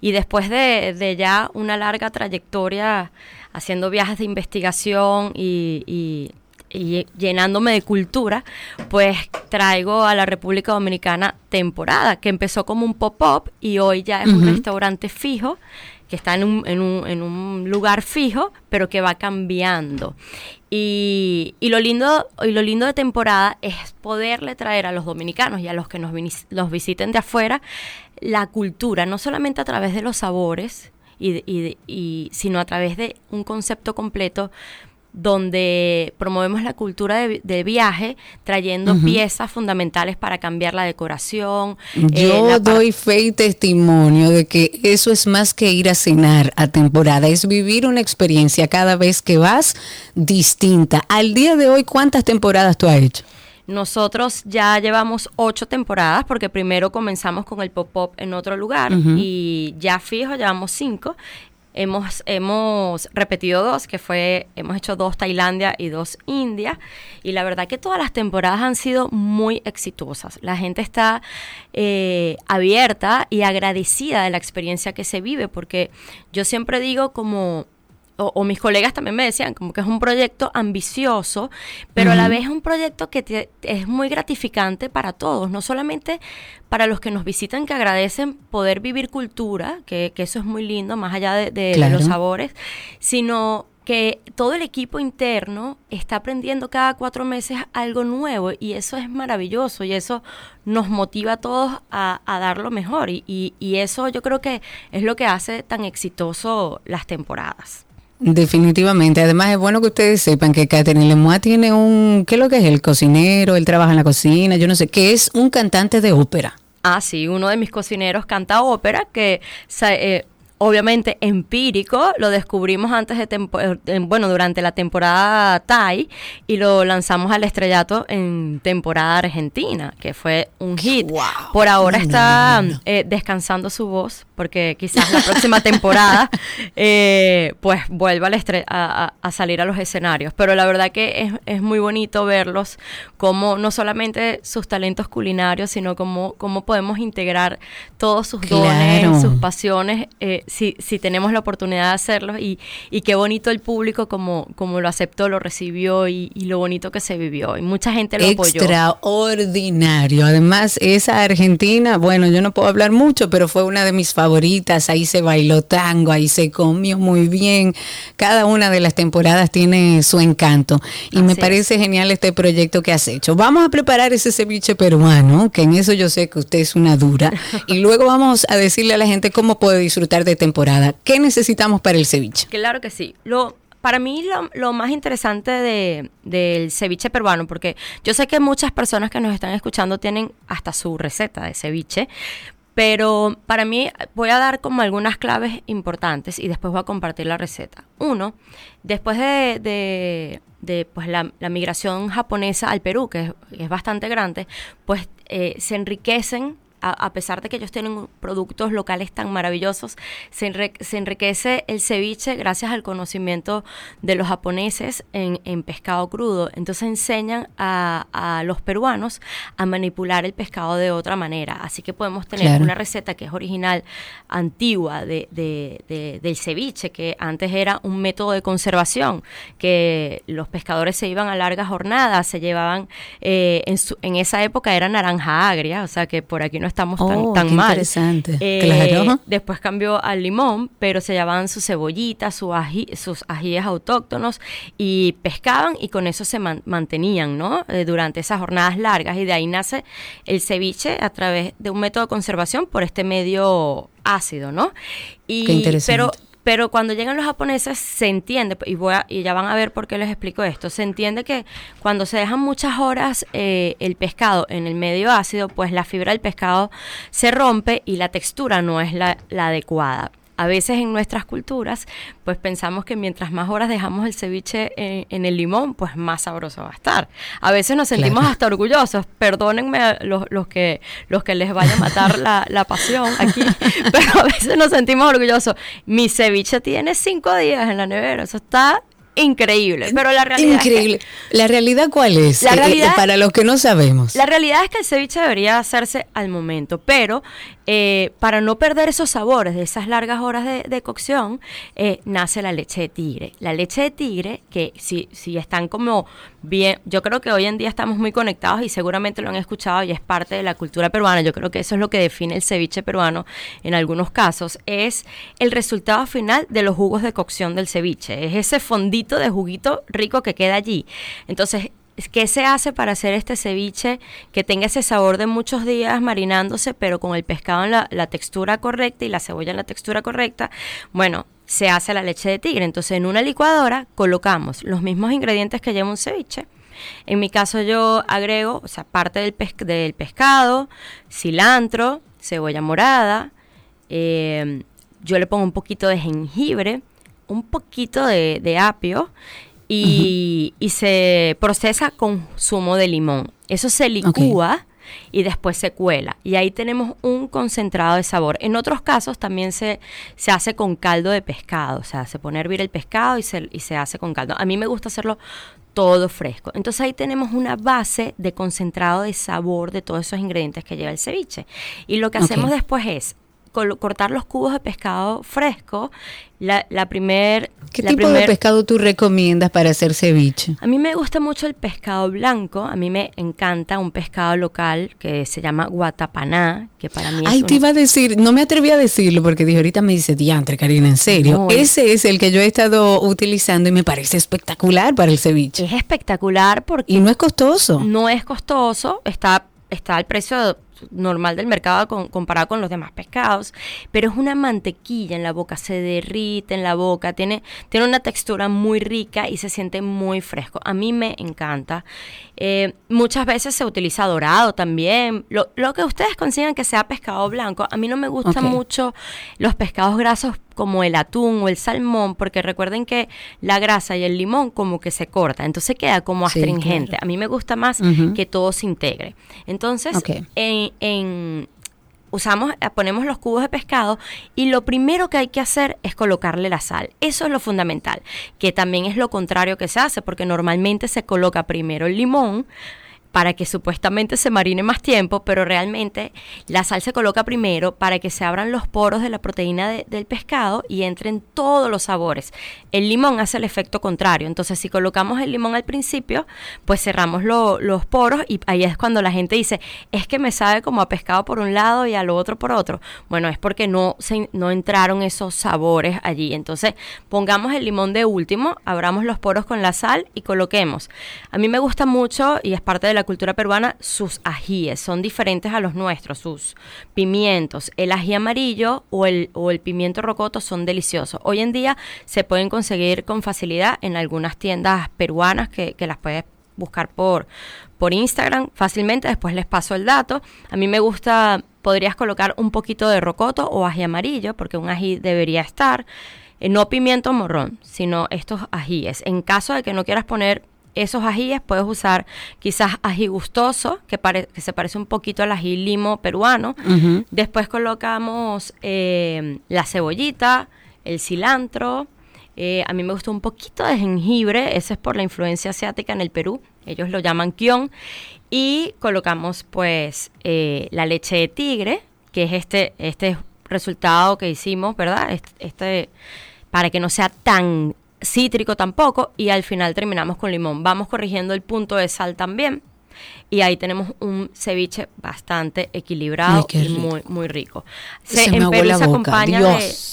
y después de, ya una larga trayectoria haciendo viajes de investigación y y llenándome de cultura, pues traigo a la República Dominicana temporada, que empezó como un pop-up y hoy ya es un restaurante fijo, que está en un, en, un, en un, lugar fijo, pero que va cambiando. Y, y, lo lindo, y lo lindo de temporada es poderle traer a los dominicanos y a los que nos, los visiten de afuera la cultura, no solamente a través de los sabores, y, y, y, sino a través de un concepto completo donde promovemos la cultura de, viaje, trayendo piezas fundamentales para cambiar la decoración. Eh, Yo doy fe y testimonio de que eso es más que ir a cenar a temporada, es vivir una experiencia cada vez que vas distinta. Al día de hoy, ¿cuántas temporadas tú has hecho? Nosotros ya llevamos ocho temporadas porque primero comenzamos con el pop-up en otro lugar y ya fijo llevamos cinco Hemos, hemos repetido dos, que fue, hemos hecho dos Tailandia y dos India, y la verdad que todas las temporadas han sido muy exitosas. La gente está eh, abierta y agradecida de la experiencia que se vive, porque yo siempre digo como o, mis colegas también me decían, como que es un proyecto ambicioso, pero a la vez es un proyecto que es muy gratificante para todos, no solamente para los que nos visitan, que agradecen poder vivir cultura, que, eso es muy lindo, más allá de, los sabores, sino que todo el equipo interno está aprendiendo cada cuatro meses algo nuevo y eso es maravilloso y eso nos motiva a todos a, dar lo mejor y, y eso yo creo que es lo que hace tan exitoso las temporadas. Definitivamente. Además, es bueno que ustedes sepan que Catherine Lemois tiene un. ¿Qué es lo que es? El cocinero, él trabaja en la cocina, yo no sé, que es un cantante de ópera. Ah, sí, uno de mis cocineros canta ópera, que eh, obviamente empírico, lo descubrimos antes de, eh, bueno, durante la temporada Thai y lo lanzamos al estrellato en temporada argentina, que fue un hit. Por ahora está eh, descansando su voz, porque quizás la próxima temporada eh, pues vuelva a, a, salir a los escenarios. Pero la verdad que es, es, muy bonito verlos, como no solamente sus talentos culinarios, sino como cómo podemos integrar todos sus dones, sus pasiones si, si tenemos la oportunidad de hacerlo y, y qué bonito el público como, como lo aceptó, lo recibió y, lo bonito que se vivió. Y mucha gente lo apoyó. Extraordinario. Además, esa Argentina, bueno, yo no puedo hablar mucho, pero fue una de mis favoritas. Ahí se bailó tango, ahí se comió muy bien. Cada una de las temporadas tiene su encanto. Y me parece genial este proyecto que has hecho. Vamos a preparar ese ceviche peruano, que en eso yo sé que usted es una dura. y luego vamos a decirle a la gente cómo puede disfrutar de temporada. ¿Qué necesitamos para el ceviche? Claro que sí. Lo, para mí lo, más interesante de, del ceviche peruano, porque yo sé que muchas personas que nos están escuchando tienen hasta su receta de ceviche, pero para mí voy a dar como algunas claves importantes y después voy a compartir la receta. Uno, después de, de, pues la, migración japonesa al Perú, que es, bastante grande, pues eh, se enriquecen a, pesar de que ellos tienen productos locales tan maravillosos, se, enriquece el ceviche gracias al conocimiento de los japoneses en, pescado crudo. Entonces enseñan a, los peruanos a manipular el pescado de otra manera. Así que podemos tener una receta que es original, antigua de, del ceviche, que antes era un método de conservación, que los pescadores se iban a largas jornadas, se llevaban, eh, en, en esa época era naranja agria, o sea que por aquí no estamos tan, oh, tan mal. Interesante. Eh, después cambió al limón, pero se llevaban sus cebollitas, su sus ajíes autóctonos y pescaban y con eso se mantenían, ¿no? Eh, durante esas jornadas largas y de ahí nace el ceviche a través de un método de conservación por este medio ácido, ¿no? Y, Qué interesante. Pero pero cuando llegan los japoneses se entiende, y, voy y ya van a ver por qué les explico esto, se entiende que cuando se dejan muchas horas eh, el pescado en el medio ácido, pues la fibra del pescado se rompe y la textura no es la adecuada a veces en nuestras culturas, pues pensamos que mientras más horas dejamos el ceviche en, el limón, pues más sabroso va a estar. A veces nos sentimos hasta orgullosos. Perdónenme los, los, que, los que les vaya a matar la, la pasión aquí, pero a veces nos sentimos orgullosos. Mi ceviche tiene cinco días en la nevera, eso está increíble. Pero la realidad. Increíble. ¿La realidad cuál es? La eh, eh, realidad, para los que no sabemos. La realidad es que el ceviche debería hacerse al momento, pero eh, para no perder esos sabores de esas largas horas de, cocción, nace la leche de tigre. La leche de tigre, que si, si están como bien, yo creo que hoy en día estamos muy conectados y seguramente lo han escuchado y es parte de la cultura peruana. Yo creo que eso es lo que define el ceviche peruano en algunos casos, es el resultado final de los jugos de cocción del ceviche. Es ese fondito de juguito rico que queda allí. Entonces, ¿Qué se hace para hacer este ceviche que tenga ese sabor de muchos días marinándose, pero con el pescado en la, textura correcta y la cebolla en la textura correcta? Bueno, se hace la leche de tigre. Entonces, en una licuadora colocamos los mismos ingredientes que lleva un ceviche. En mi caso, yo agrego, o sea, parte del, del pescado, cilantro, cebolla morada. Eh, yo le pongo un poquito de jengibre, un poquito de, apio y, se procesa con zumo de limón. Eso se licúa y después se cuela. Y ahí tenemos un concentrado de sabor. En otros casos también se, se hace con caldo de pescado, o sea, se pone a hervir el pescado y se, y se hace con caldo. A mí me gusta hacerlo todo fresco. Entonces ahí tenemos una base de concentrado de sabor de todos esos ingredientes que lleva el ceviche. Y lo que hacemos después es cortar los cubos de pescado fresco. La, la primer, ¿Qué tipo de pescado tú recomiendas para hacer ceviche? A mí me gusta mucho el pescado blanco. A mí me encanta un pescado local que se llama guatapaná, que para mí Ay, te iba a decir, no me atreví a decirlo porque dije, ahorita me dice, diantre, Karina, en serio. Ese es el que yo he estado utilizando y me parece espectacular para el ceviche. Es espectacular porque... Y no es costoso. No es costoso, está, está al precio normal del mercado comparado con los demás pescados, pero es una mantequilla en la boca, se derrite en la boca, tiene, tiene una textura muy rica y se siente muy fresco. A mí me encanta. Eh, muchas veces se utiliza dorado también. Lo, que ustedes consigan que sea pescado blanco, a mí no me gustan mucho los pescados grasos como el atún o el salmón, porque recuerden que la grasa y el limón como que se corta, entonces queda como astringente. A mí me gusta más que todo se integre. Entonces, en, usamos, eh, ponemos los cubos de pescado y lo primero que hay que hacer es colocarle la sal. Eso es lo fundamental, que también es lo contrario que se hace, porque normalmente se coloca primero el limón, para que supuestamente se marine más tiempo, pero realmente la sal se coloca primero para que se abran los poros de la proteína del pescado y entren todos los sabores. El limón hace el efecto contrario, entonces si colocamos el limón al principio, pues cerramos los poros y ahí es cuando la gente dice, es que me sabe como a pescado por un lado y a lo otro por otro. Bueno, es porque no, se, no entraron esos sabores allí. Entonces pongamos el limón de último, abramos los poros con la sal y coloquemos. A mí me gusta mucho y es parte de la cultura peruana sus ajíes, son diferentes a los nuestros, sus pimientos. El ají amarillo o el, o el pimiento rocoto son deliciosos. Hoy en día se pueden conseguir con facilidad en algunas tiendas peruanas que, las puedes buscar por, por Instagram fácilmente, después les paso el dato. A mí me gusta, podrías colocar un poquito de rocoto o ají amarillo, porque un ají debería estar. Eh, no pimiento morrón, sino estos ajíes. En caso de que no quieras poner esos ajíes puedes usar quizás ají gustoso, que, que se parece un poquito al ají limo peruano. Después colocamos eh, la cebollita, el cilantro. Eh, a mí me gusta un poquito de jengibre, ese es por la influencia asiática en el Perú. Ellos lo llaman kion. Y colocamos pues eh, la leche de tigre, que es este, este resultado que hicimos, ¿verdad? Este, para que no sea tan cítrico tampoco y al final terminamos con limón. Vamos corrigiendo el punto de sal también y ahí tenemos un ceviche bastante equilibrado y muy, muy rico. Se, en Perú se acompaña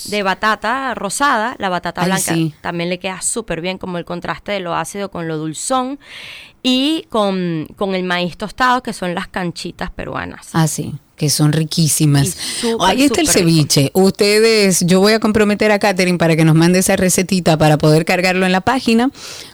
de, batata rosada, la batata blanca también le queda súper bien como el contraste de lo ácido con lo dulzón y con, con el maíz tostado que son las canchitas peruanas. Ah, sí que son riquísimas. Ahí está el ceviche. Ustedes, yo voy a comprometer a Katherine para que nos mande esa recetita para poder cargarlo en la página,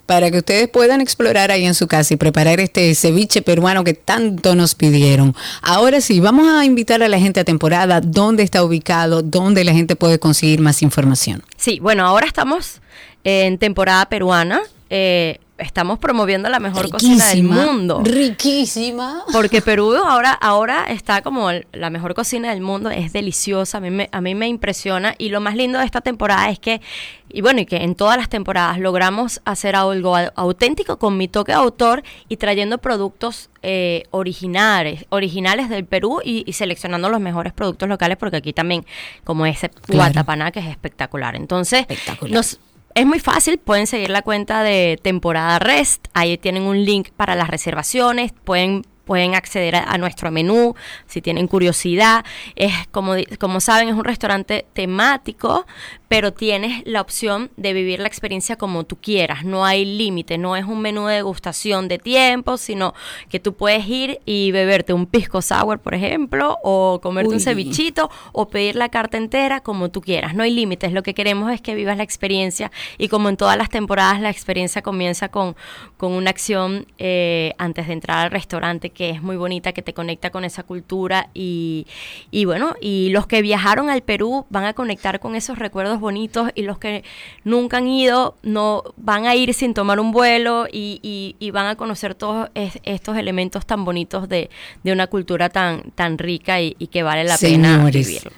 para que ustedes puedan explorar ahí en su casa y preparar este ceviche peruano que tanto nos pidieron. Ahora sí, vamos a invitar a la gente a temporada, dónde está ubicado, dónde la gente puede conseguir más información. Sí, bueno, ahora estamos en temporada peruana. Eh, estamos promoviendo la mejor cocina del mundo. Riquísima. Porque Perú ahora, ahora está como la mejor cocina del mundo, es deliciosa, a mí, me, a mí me impresiona y lo más lindo de esta temporada es que, y bueno, y que en todas las temporadas logramos hacer algo auténtico con mi toque de autor y trayendo productos eh, originales, originales del Perú y, seleccionando los mejores productos locales porque aquí también como ese Guatapaná que es espectacular. Entonces, espectacular. nos es muy fácil, pueden seguir la cuenta de temporada REST, ahí tienen un link para las reservaciones, pueden pueden acceder a, nuestro menú si tienen curiosidad. Es como, como saben, es un restaurante temático, pero tienes la opción de vivir la experiencia como tú quieras. No hay límite, no es un menú de degustación de tiempo, sino que tú puedes ir y beberte un pisco sour, por ejemplo, o comerte un cevichito, o pedir la carta entera como tú quieras. No hay límites. Lo que queremos es que vivas la experiencia y como en todas las temporadas, la experiencia comienza con, con una acción eh, antes de entrar al restaurante que es muy bonita, que te conecta con esa cultura y, y bueno, y los que viajaron al Perú van a conectar con esos recuerdos bonitos y los que nunca han ido no van a ir sin tomar un vuelo y, van a conocer todos estos elementos tan bonitos de, una cultura tan, tan rica y, que vale la pena vivir.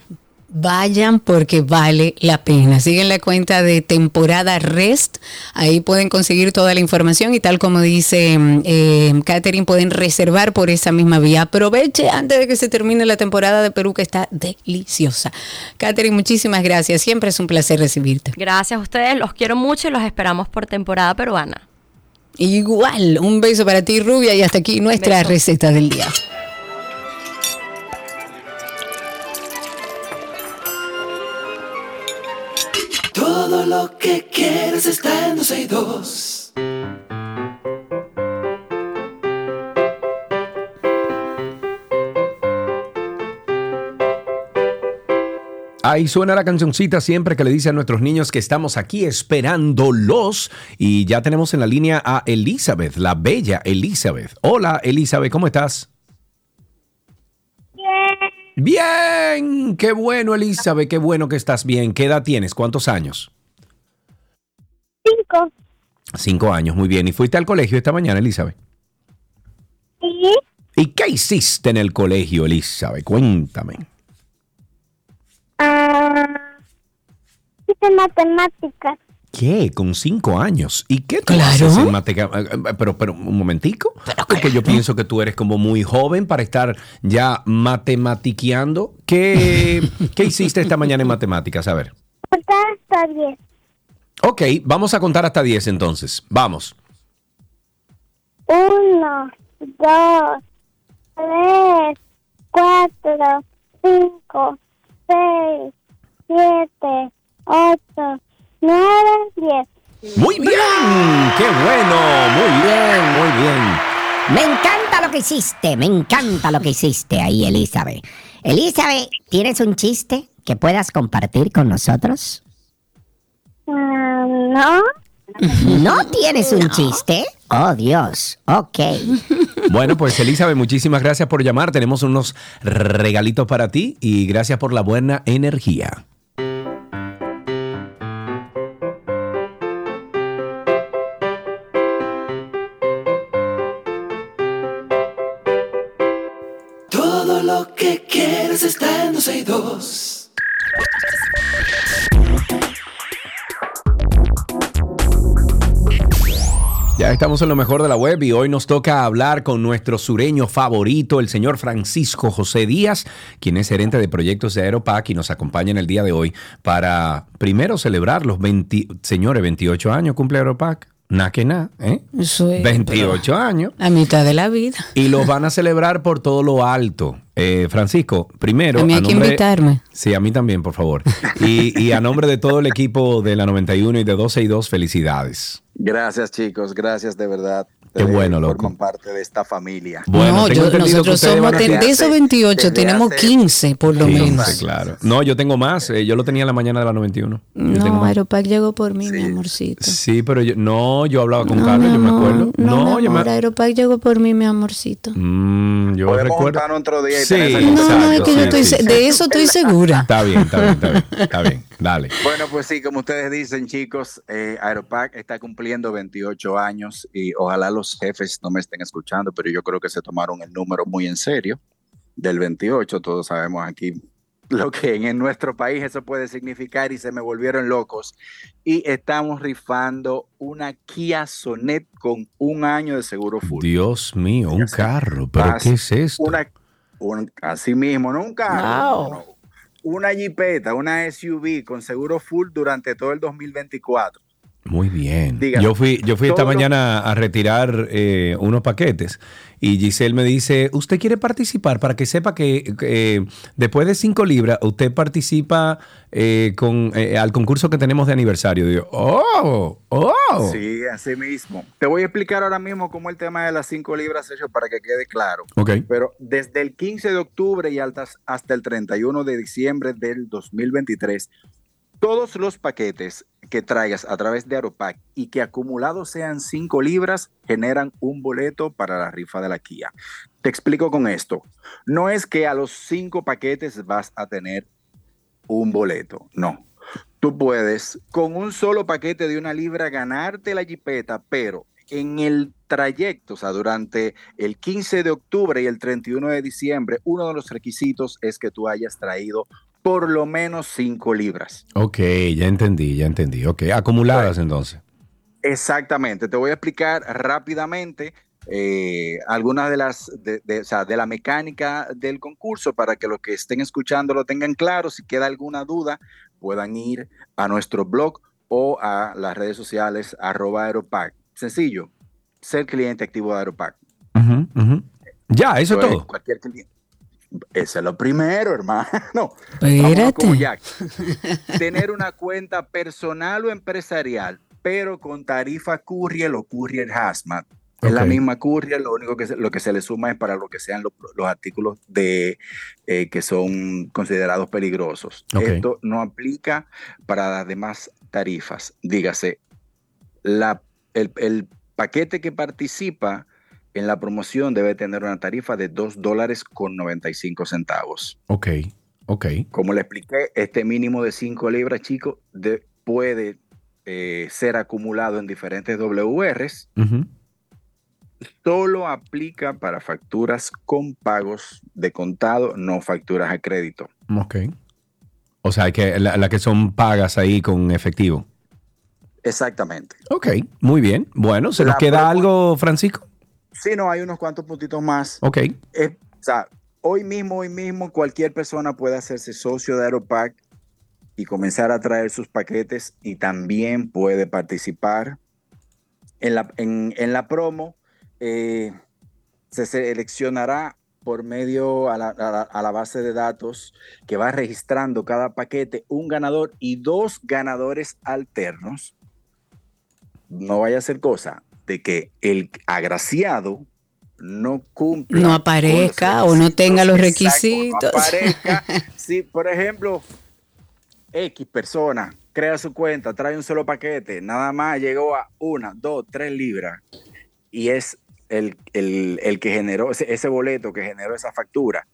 Vayan porque vale la pena. Siguen la cuenta de temporada REST. Ahí pueden conseguir toda la información y tal como dice eh, Catherine, pueden reservar por esa misma vía. Aproveche antes de que se termine la temporada de Perú que está deliciosa. Catherine, muchísimas gracias. Siempre es un placer recibirte. Gracias a ustedes. Los quiero mucho y los esperamos por temporada peruana. Igual. Un beso para ti, Rubia. Y hasta aquí nuestra receta del día. Todo lo que quieres está en Ahí suena la cancioncita siempre que le dice a nuestros niños que estamos aquí esperándolos. Y ya tenemos en la línea a Elizabeth, la bella Elizabeth. Hola Elizabeth, ¿cómo estás? Bien, qué bueno Elizabeth, qué bueno que estás bien. ¿Qué edad tienes? ¿Cuántos años? Cinco. Cinco años, muy bien. ¿Y fuiste al colegio esta mañana, Elizabeth? Sí. ¿Y qué hiciste en el colegio, Elizabeth? Cuéntame. Ah, hice matemáticas. ¿Qué? Con cinco años. ¿Y qué tú haces en matemáticas? Eh, eh, pero, pero, un momentico. Porque yo pienso que tú eres como muy joven para estar ya matematiqueando. ¿Qué, ¿qué hiciste esta mañana en matemáticas? A ver. Contar hasta diez. Ok, vamos a contar hasta diez entonces. Vamos. Uno, dos, tres, cuatro, cinco, seis, siete, ocho, 9, 10. Muy bien, qué bueno, muy bien, muy bien. Me encanta lo que hiciste, me encanta lo que hiciste ahí, Elizabeth. Elizabeth, ¿tienes un chiste que puedas compartir con nosotros? Mm, no. ¿No tienes un chiste? Oh, Dios. Ok. Bueno, pues Elizabeth, muchísimas gracias por llamar. Tenemos unos regalitos para ti y gracias por la buena energía. Todo lo que quieres está en dos. Estamos en lo mejor de la web y hoy nos toca hablar con nuestro sureño favorito, el señor Francisco José Díaz, quien es gerente de proyectos de Aeropac y nos acompaña en el día de hoy para primero celebrar los 20, señores, 28 años cumple Aeropac. Na que na, ¿eh? 28 años. A mitad de la vida. Y los van a celebrar por todo lo alto. Eh, Francisco, primero. A mí hay que invitarme. Sí, a mí también, por favor. Y, y, a nombre de todo el equipo de la 91 y de 12 y 2, felicidades. Gracias, chicos. Gracias de verdad. Qué bueno, loco. Forman parte de esta familia. Bueno, yo, nosotros somos de, esos 28, tenemos 15 por lo menos. claro. No, yo tengo más. Eh, yo lo tenía en la mañana de la 91. no, Aeropac llegó por mí, mi amorcito. Sí, pero yo, no, yo hablaba con Carlos, yo me acuerdo. No, yo me... Aeropac llegó por mí, mi amorcito. Mm, yo Podemos recuerdo. otro día y sí, no, no, es que yo estoy, de eso estoy segura. Está bien, está bien, está bien. Está bien. Dale. Bueno, pues sí, como ustedes dicen, chicos, eh, Aeropac está cumpliendo 28 años y ojalá los jefes no me estén escuchando, pero yo creo que se tomaron el número muy en serio del 28. Todos sabemos aquí lo que en nuestro país eso puede significar y se me volvieron locos. Y estamos rifando una Kia Sonet con un año de seguro full. Dios mío, un carro, pero ¿qué es esto? Una, así mismo, no un carro una Jeepeta, una SUV con seguro full durante todo el 2024. Muy bien. yo fui, yo fui esta mañana a retirar eh, unos paquetes y Giselle me dice, ¿usted quiere participar? Para que sepa que después de cinco libras usted participa eh, con, eh, al concurso que tenemos de aniversario. Digo, ¡oh! ¡oh! Sí, así mismo. Te voy a explicar ahora mismo cómo el tema de las cinco libras hecho para que quede claro. Ok. Pero desde el 15 de octubre y hasta el 31 de diciembre del 2023, todos los paquetes que traigas a través de Aeropack y que acumulados sean 5 libras generan un boleto para la rifa de la Kia. Te explico con esto. No es que a los 5 paquetes vas a tener un boleto, no. Tú puedes con un solo paquete de una libra ganarte la jipeta, pero en el trayecto, o sea, durante el 15 de octubre y el 31 de diciembre, uno de los requisitos es que tú hayas traído por lo menos 5 libras. Ok, ya entendí, ya entendí. Ok, acumuladas entonces. Exactamente, te voy a explicar rápidamente eh, algunas de las, de, o sea, de la mecánica del concurso para que los que estén escuchando lo tengan claro. Si queda alguna duda, puedan ir a nuestro blog o a las redes sociales arroba Aeropac. Sencillo, ser cliente activo de Aeropac. Ya, eso es todo. Cualquier cliente. Eso es lo primero, hermano. Espérate. Tener una cuenta personal o empresarial, pero con tarifa Courier o Courier Hazmat. Es la misma Courier, lo único que se, lo que se le suma es para lo que sean los, artículos de, eh, que son considerados peligrosos. Esto no aplica para las demás tarifas. Dígase, la, el, el paquete que participa en la promoción debe tener una tarifa de 2 dólares con 95 centavos. Ok, ok. Como le expliqué, este mínimo de 5 libras, chicos, puede eh, ser acumulado en diferentes WRs. Solo aplica para facturas con pagos de contado, no facturas a crédito. Ok. O sea, que la, que son pagas ahí con efectivo. Exactamente. Ok, muy bien. Bueno, ¿se nos queda algo, Francisco? Sí, no, hay unos cuantos puntitos más. Ok. o sea, hoy mismo, hoy mismo, cualquier persona puede hacerse socio de Aeropack y comenzar a traer sus paquetes y también puede participar en la, en, la promo. Eh, se seleccionará por medio a la, a la, base de datos que va registrando cada paquete un ganador y dos ganadores alternos. No vaya a ser cosa de que el agraciado no cumpla. No aparezca o no tenga los requisitos. no aparezca. si, por ejemplo, X persona crea su cuenta, trae un solo paquete, nada más llegó a una, dos, tres libras y es el, el, que generó ese, ese boleto que generó esa factura,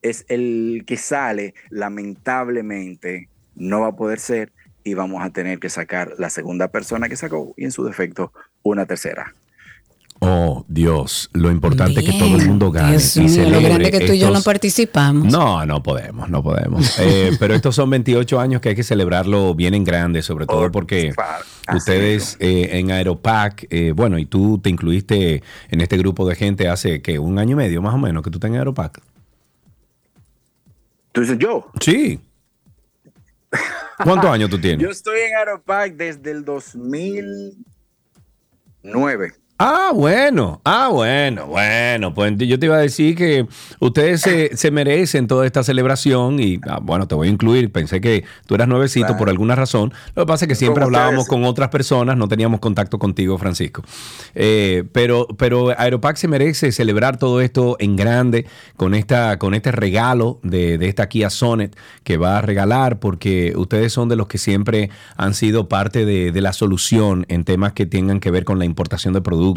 es el que sale, lamentablemente no va a poder ser y vamos a tener que sacar la segunda persona que sacó y en su defecto una tercera. Oh, Dios, lo importante es que todo el mundo gane. Dios mío, lo grande que tú y yo no participamos. No, no podemos, no podemos. Eh, pero estos son 28 años que hay que celebrarlo bien en grande, sobre todo porque ustedes eh, en Aeropac, eh, bueno, y tú te incluiste en este grupo de gente hace que un año y medio más o menos que tú estás en Aeropac. ¿Tú dices yo? Sí. ¿Cuántos años tú tienes? Yo estoy en Aeropac desde el 2009. Ah, bueno, ah, bueno, bueno, pues yo te iba a decir que ustedes se, merecen toda esta celebración y, ah, bueno, te voy a incluir, pensé que tú eras nuevecito por alguna razón, lo que pasa es que siempre hablábamos con otras personas, no teníamos contacto contigo, Francisco, eh, pero, pero Aeropac se merece celebrar todo esto en grande con, esta, con este regalo de, esta Kia Sonet que va a regalar porque ustedes son de los que siempre han sido parte de, de la solución en temas que tengan que ver con la importación de productos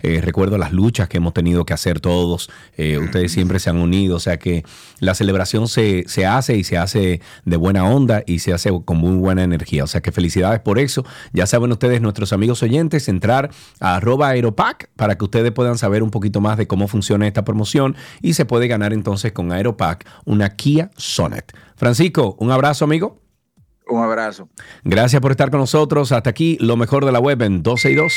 eh, recuerdo las luchas que hemos tenido que hacer todos. Eh, ustedes siempre se han unido. O sea que la celebración se, hace y se hace de buena onda y se hace con muy buena energía. O sea que felicidades por eso. Ya saben ustedes, nuestros amigos oyentes, entrar a arroba Aeropack para que ustedes puedan saber un poquito más de cómo funciona esta promoción y se puede ganar entonces con Aeropack una Kia Sonet. Francisco, un abrazo, amigo. Un abrazo. Gracias por estar con nosotros. Hasta aquí, lo mejor de la web en 12 y 2.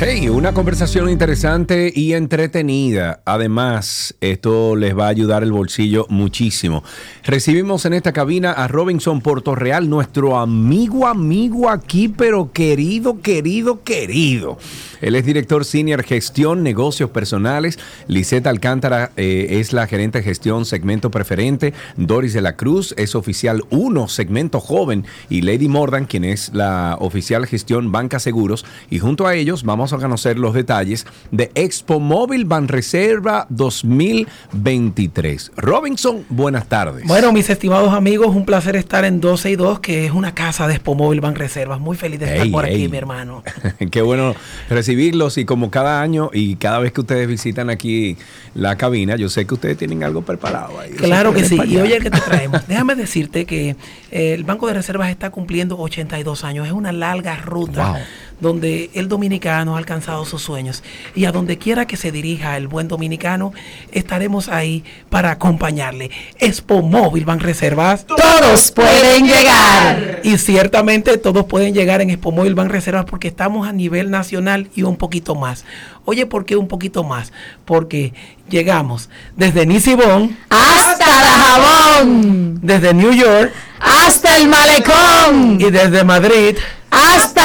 Hey, una conversación interesante y entretenida. Además, esto les va a ayudar el bolsillo muchísimo. Recibimos en esta cabina a Robinson Real, nuestro amigo, amigo aquí, pero querido, querido, querido. Él es director senior gestión, negocios personales. Liseta Alcántara eh, es la gerente de gestión segmento preferente. Doris de la Cruz es oficial 1, segmento joven. Y Lady Mordan, quien es la oficial gestión banca seguros. Y junto a ellos vamos a conocer los detalles de Expo Móvil Banreserva 2023. Robinson, buenas tardes. Bueno, mis estimados amigos, un placer estar en 12 y 2, que es una casa de Expo Móvil Banreservas. Muy feliz de estar por aquí, mi hermano. Qué bueno recibir recibirlos y como cada año y cada vez que ustedes visitan aquí la cabina, yo sé que ustedes tienen algo preparado ahí. Claro que sí. Y oye, ¿qué te traemos? Déjame decirte que eh, el Banco de Reservas está cumpliendo 82 años. Es una larga ruta donde el dominicano ha alcanzado sus sueños. Y a donde quiera que se dirija el buen dominicano, estaremos ahí para acompañarle. Expo Móvil Van Reservas. Todos pueden llegar. Y ciertamente todos pueden llegar en Expo Móvil Van Reservas porque estamos a nivel nacional y un poquito más. Oye, ¿por qué un poquito más? Porque llegamos desde Nisibón hasta Dajabón, desde New York hasta el Malecón y desde Madrid hasta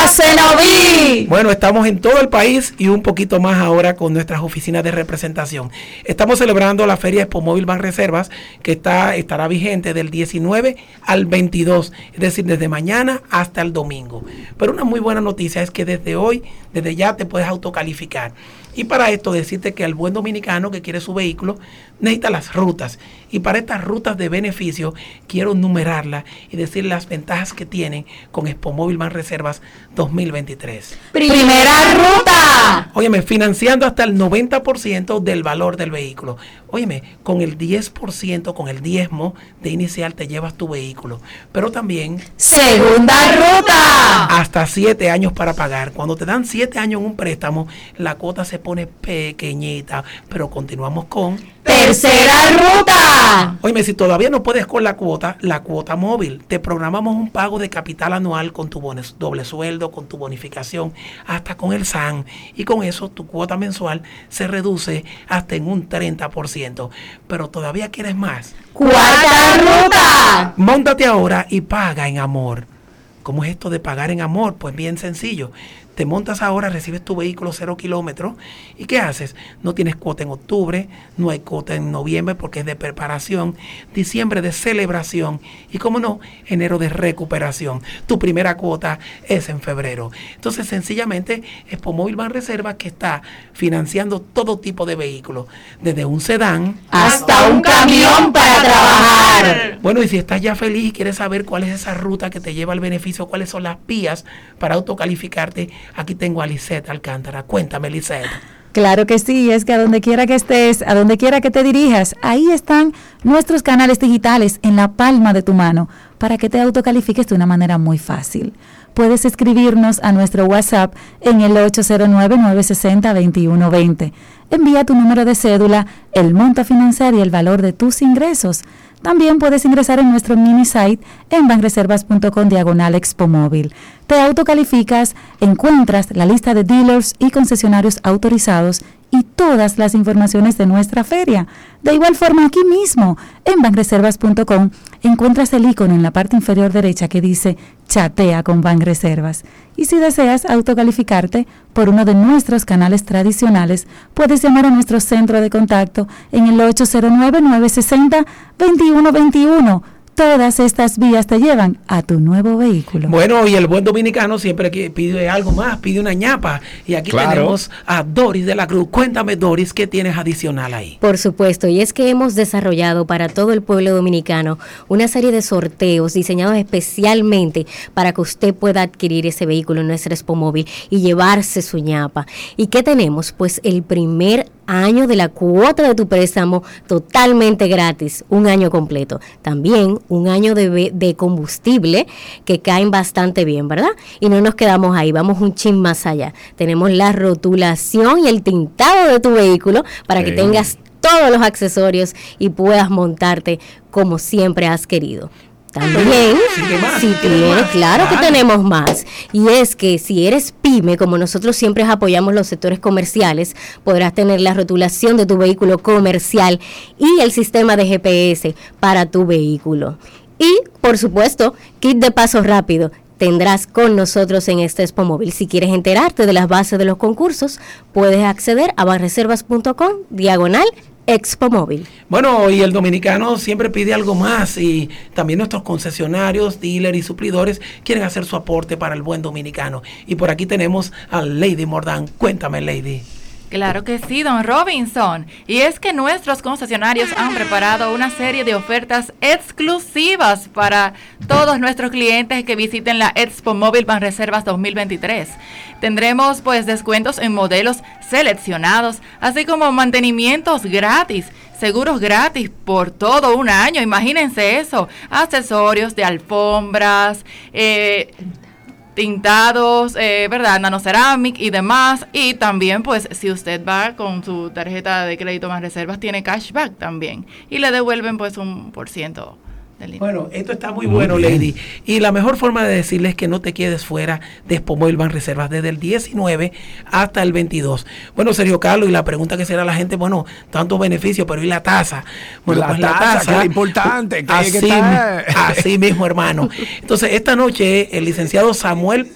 Bueno, estamos en todo el país y un poquito más ahora con nuestras oficinas de representación. Estamos celebrando la Feria Expo Móvil Ban Reservas que está, estará vigente del 19 al 22, es decir, desde mañana hasta el domingo. Pero una muy buena noticia es que desde hoy, desde ya te puedes autocalificar. Y para esto decirte que el buen dominicano que quiere su vehículo necesita las rutas. Y para estas rutas de beneficio quiero numerarlas y decir las ventajas que tienen con Expo Móvil Más Reservas 2023. Primera ruta. Óyeme, financiando hasta el 90% del valor del vehículo. Óyeme, con el 10%, con el diezmo de inicial te llevas tu vehículo. Pero también... Segunda ruta. Hasta 7 años para pagar. Cuando te dan 7 años en un préstamo, la cuota se pone pequeñita. Pero continuamos con... Tercera ruta. Oye, si todavía no puedes con la cuota, la cuota móvil. Te programamos un pago de capital anual con tu doble sueldo, con tu bonificación, hasta con el SAN. Y con eso tu cuota mensual se reduce hasta en un 30%. Pero todavía quieres más. Cuarta ruta. Móntate ahora y paga en amor. ¿Cómo es esto de pagar en amor? Pues bien sencillo te montas ahora, recibes tu vehículo cero kilómetros y ¿qué haces? No tienes cuota en octubre, no hay cuota en noviembre porque es de preparación, diciembre de celebración y como no, enero de recuperación. Tu primera cuota es en febrero. Entonces sencillamente Expo Móvil Van Reserva que está financiando todo tipo de vehículos, desde un sedán hasta un camión para trabajar. Bueno, y si estás ya feliz y quieres saber cuál es esa ruta que te lleva al beneficio, cuáles son las vías para autocalificarte, aquí tengo a Lisette Alcántara. Cuéntame, Lisette. Claro que sí, es que a donde quiera que estés, a donde quiera que te dirijas, ahí están nuestros canales digitales en la palma de tu mano para que te autocalifiques de una manera muy fácil. Puedes escribirnos a nuestro WhatsApp en el 809-960-2120. Envía tu número de cédula, el monto financiero y el valor de tus ingresos. También puedes ingresar en nuestro mini site en banreservas.com diagonal expo móvil. Te autocalificas, encuentras la lista de dealers y concesionarios autorizados y todas las informaciones de nuestra feria. De igual forma, aquí mismo, en banreservas.com, encuentras el icono en la parte inferior derecha que dice Chatea con Banreservas. Y si deseas autocalificarte por uno de nuestros canales tradicionales, puedes llamar a nuestro centro de contacto en el 809-960-2121 Todas estas vías te llevan a tu nuevo vehículo. Bueno, y el buen dominicano siempre pide algo más, pide una ñapa. Y aquí tenemos a Doris de la Cruz. Cuéntame, Doris, ¿qué tienes adicional ahí? Por supuesto, y es que hemos desarrollado para todo el pueblo dominicano una serie de sorteos diseñados especialmente para que usted pueda adquirir ese vehículo en nuestro Expo Móvil y llevarse su ñapa. ¿Y qué tenemos? Pues el primer año de la cuota de tu préstamo totalmente gratis, un año completo. También un año de, de, combustible que caen bastante bien, ¿verdad? Y no nos quedamos ahí, vamos un chin más allá. Tenemos la rotulación y el tintado de tu vehículo para que tengas todos los accesorios y puedas montarte como siempre has querido. También, si tienes, claro que tenemos más. Y es que si eres pyme, como nosotros siempre apoyamos los sectores comerciales, podrás tener la rotulación de tu vehículo comercial y el sistema de GPS para tu vehículo. Y, por supuesto, kit de paso rápido tendrás con nosotros en este Expo Móvil. Si quieres enterarte de las bases de los concursos, puedes acceder a barreservas.com diagonal Expo Móvil. Bueno, y el dominicano siempre pide algo más y también nuestros concesionarios, dealers y suplidores quieren hacer su aporte para el buen dominicano. Y por aquí tenemos a Lady Mordan. Cuéntame, Lady. Claro que sí, don Robinson. Y es que nuestros concesionarios han preparado una serie de ofertas exclusivas para todos nuestros clientes que visiten la Expo Móvil Reservas 2023. Tendremos pues descuentos en modelos seleccionados, así como mantenimientos gratis seguros gratis por todo un año, imagínense eso, accesorios de alfombras, eh, tintados, eh, ¿verdad? Nanoceramic y demás. Y también, pues, si usted va con su tarjeta de crédito más reservas, tiene cashback también. Y le devuelven, pues, un por ciento bueno, esto está muy, bueno, Lady. Y la mejor forma de decirles es que no te quedes fuera de Expomoil Ban Reservas desde el 19 hasta el 22. Bueno, Sergio Carlos, y la pregunta que será la gente, bueno, tantos beneficios, pero ¿y la tasa? Bueno, la pues la tasa, es importante. así, así mismo, hermano. Entonces, esta noche el licenciado Samuel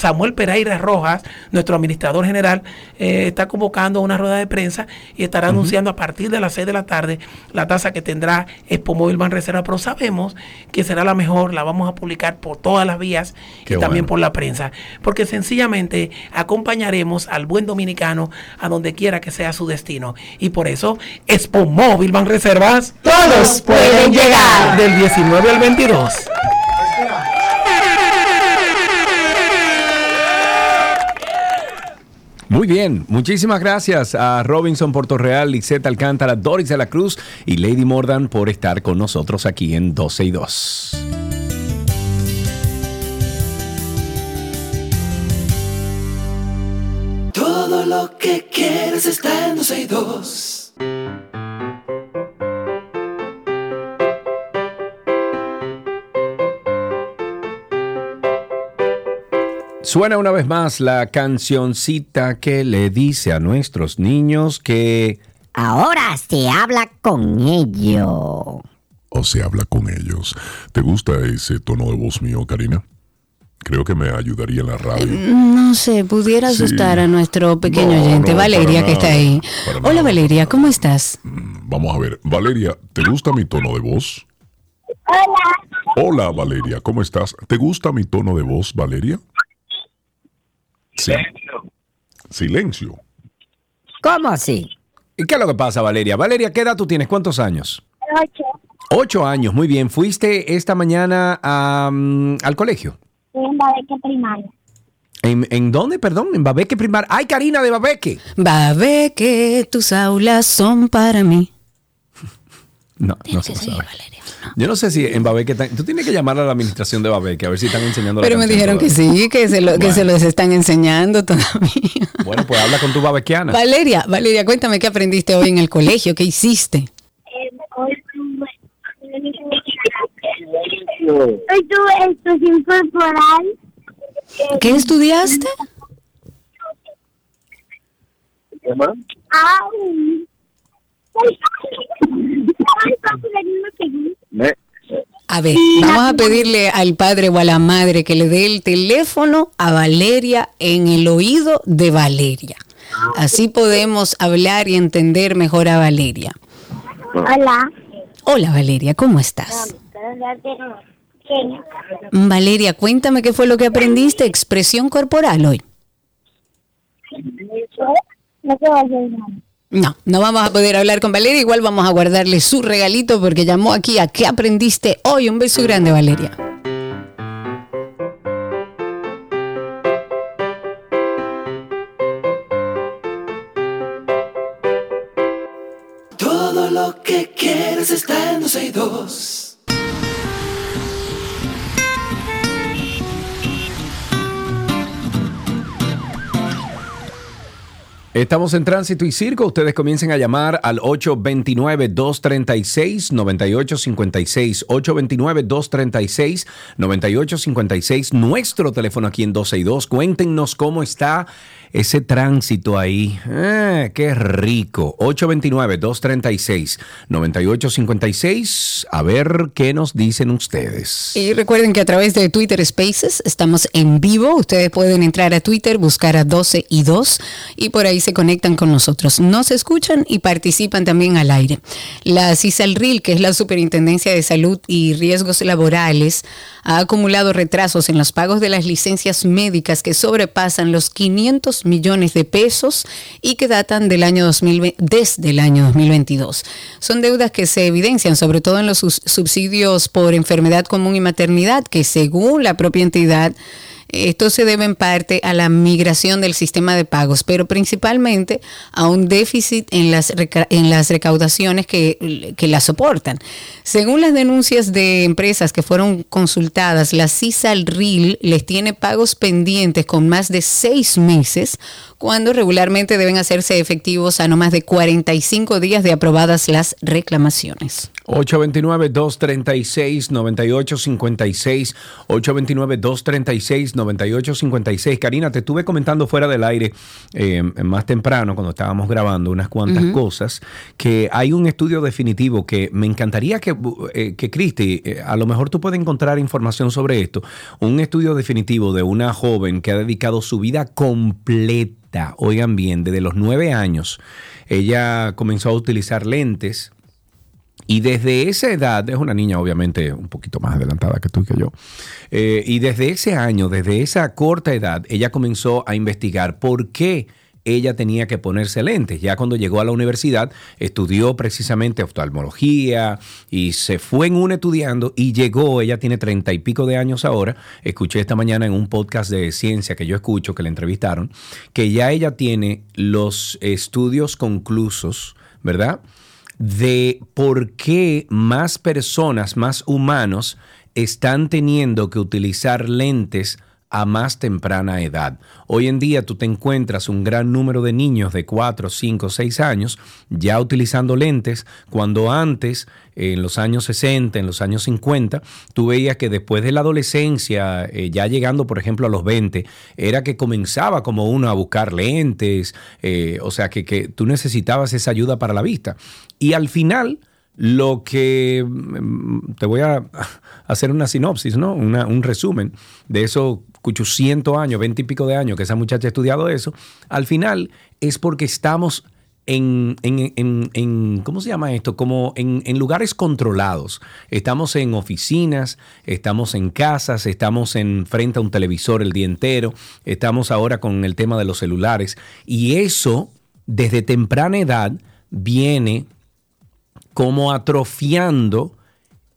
Samuel Pereira Rojas, nuestro administrador general, eh, está convocando una rueda de prensa y estará anunciando a partir de las 6 de la tarde la tasa que tendrá Expo Móvil Reserva, pero sabemos que será la mejor, la vamos a publicar por todas las vías y también por la prensa, porque sencillamente acompañaremos al buen dominicano a donde quiera que sea su destino. Y por eso, Expo Móvil Reservas, todos pueden llegar. Del 19 al 22. Muy bien, muchísimas gracias a Robinson Portorreal, Lizette Alcántara, Doris de la Cruz y Lady Mordan por estar con nosotros aquí en 12 y 2. Todo lo que quieres está en 12 y 2. Suena una vez más la cancioncita que le dice a nuestros niños que... Ahora se habla con ellos. O se habla con ellos. ¿Te gusta ese tono de voz mío, Karina? Creo que me ayudaría en la radio. Eh, no sé, pudiera asustar a nuestro pequeño oyente, Valeria, que está ahí. Hola, Valeria, ¿cómo estás? Mm, vamos a ver, Valeria, ¿te gusta mi tono de voz? Hola. Hola, Valeria, ¿cómo estás? ¿Te gusta mi tono de voz, Valeria? Silencio. Silencio. ¿Cómo así? ¿Y qué es lo que pasa, Valeria? Valeria, ¿qué edad tú tienes? ¿Cuántos años? Ocho. Ocho años, muy bien. ¿Fuiste esta mañana al colegio? en Babeque Primaria. ¿En, dónde, perdón? En Babeque Primar. ¡Ay, Karina de Babeque! Babeque, tus aulas son para mí. no, no se sabe. Yo no sé si en Babeque tú tienes que llamar a la administración de Babeque a ver si están enseñando Pero me dijeron que sí, que se, lo, que se los están enseñando todavía. Bueno, pues habla con tu babequiana. Valeria, Valeria, cuéntame qué aprendiste hoy en el colegio, qué hiciste. Hoy tuve expresión corporal. ¿Qué estudiaste? ¿Qué más? A ver, vamos a pedirle al padre o a la madre que le dé el teléfono a Valeria en el oído de Valeria. Así podemos hablar y entender mejor a Valeria. Hola. Hola Valeria, ¿cómo estás? Valeria, cuéntame qué fue lo que aprendiste, expresión corporal hoy. No, no vamos a poder hablar con Valeria, igual vamos a guardarle su regalito porque llamó aquí a qué aprendiste hoy. Un beso grande, Valeria. Todo lo que quieres está en 2. Estamos en tránsito y circo. Ustedes comiencen a llamar al 829-236-9856. 829-236-9856. Nuestro teléfono aquí en 12 y 2. Cuéntenos cómo está ese tránsito ahí. Eh, qué rico. 829-236-9856. A ver qué nos dicen ustedes. Y recuerden que a través de Twitter Spaces estamos en vivo. Ustedes pueden entrar a Twitter, buscar a 12 y 2 y por ahí se conectan con nosotros. Nos escuchan y participan también al aire. La CISALRIL, que es la Superintendencia de Salud y Riesgos Laborales, ha acumulado retrasos en los pagos de las licencias médicas que sobrepasan los 500 millones de pesos y que datan del año 2020, desde el año 2022. Son deudas que se evidencian sobre todo en los subsidios por enfermedad común y maternidad que según la propia entidad esto se debe en parte a la migración del sistema de pagos, pero principalmente a un déficit en las, en las recaudaciones que, que la soportan. Según las denuncias de empresas que fueron consultadas, la CISAL RIL les tiene pagos pendientes con más de seis meses cuando regularmente deben hacerse efectivos a no más de 45 días de aprobadas las reclamaciones. 829-236-9856. 829-236-9856. Karina, te estuve comentando fuera del aire eh, más temprano, cuando estábamos grabando, unas cuantas cosas, que hay un estudio definitivo que me encantaría que, eh, que Cristi, eh, a lo mejor tú puedes encontrar información sobre esto. Un estudio definitivo de una joven que ha dedicado su vida completa oigan bien, desde los nueve años, ella comenzó a utilizar lentes. Y desde esa edad, es una niña obviamente un poquito más adelantada que tú y que yo, eh, y desde ese año, desde esa corta edad, ella comenzó a investigar por qué ella tenía que ponerse lentes. Ya cuando llegó a la universidad, estudió precisamente oftalmología y se fue en un estudiando y llegó, ella tiene treinta y pico de años ahora, escuché esta mañana en un podcast de ciencia que yo escucho, que le entrevistaron, que ya ella tiene los estudios conclusos, ¿verdad? De por qué más personas, más humanos, están teniendo que utilizar lentes a más temprana edad. Hoy en día tú te encuentras un gran número de niños de 4, 5, 6 años ya utilizando lentes, cuando antes, en los años 60, en los años 50, tú veías que después de la adolescencia, eh, ya llegando por ejemplo a los 20, era que comenzaba como uno a buscar lentes, eh, o sea que, que tú necesitabas esa ayuda para la vista. Y al final lo que mm, te voy a hacer una sinopsis, ¿no? un resumen de esos 800 años, 20 y pico de años que esa muchacha ha estudiado eso. Al final es porque estamos en, ¿cómo se llama esto? Como en, en, lugares controlados. Estamos en oficinas, estamos en casas, estamos en frente a un televisor el día entero, estamos ahora con el tema de los celulares. Y eso, desde temprana edad, viene como atrofiando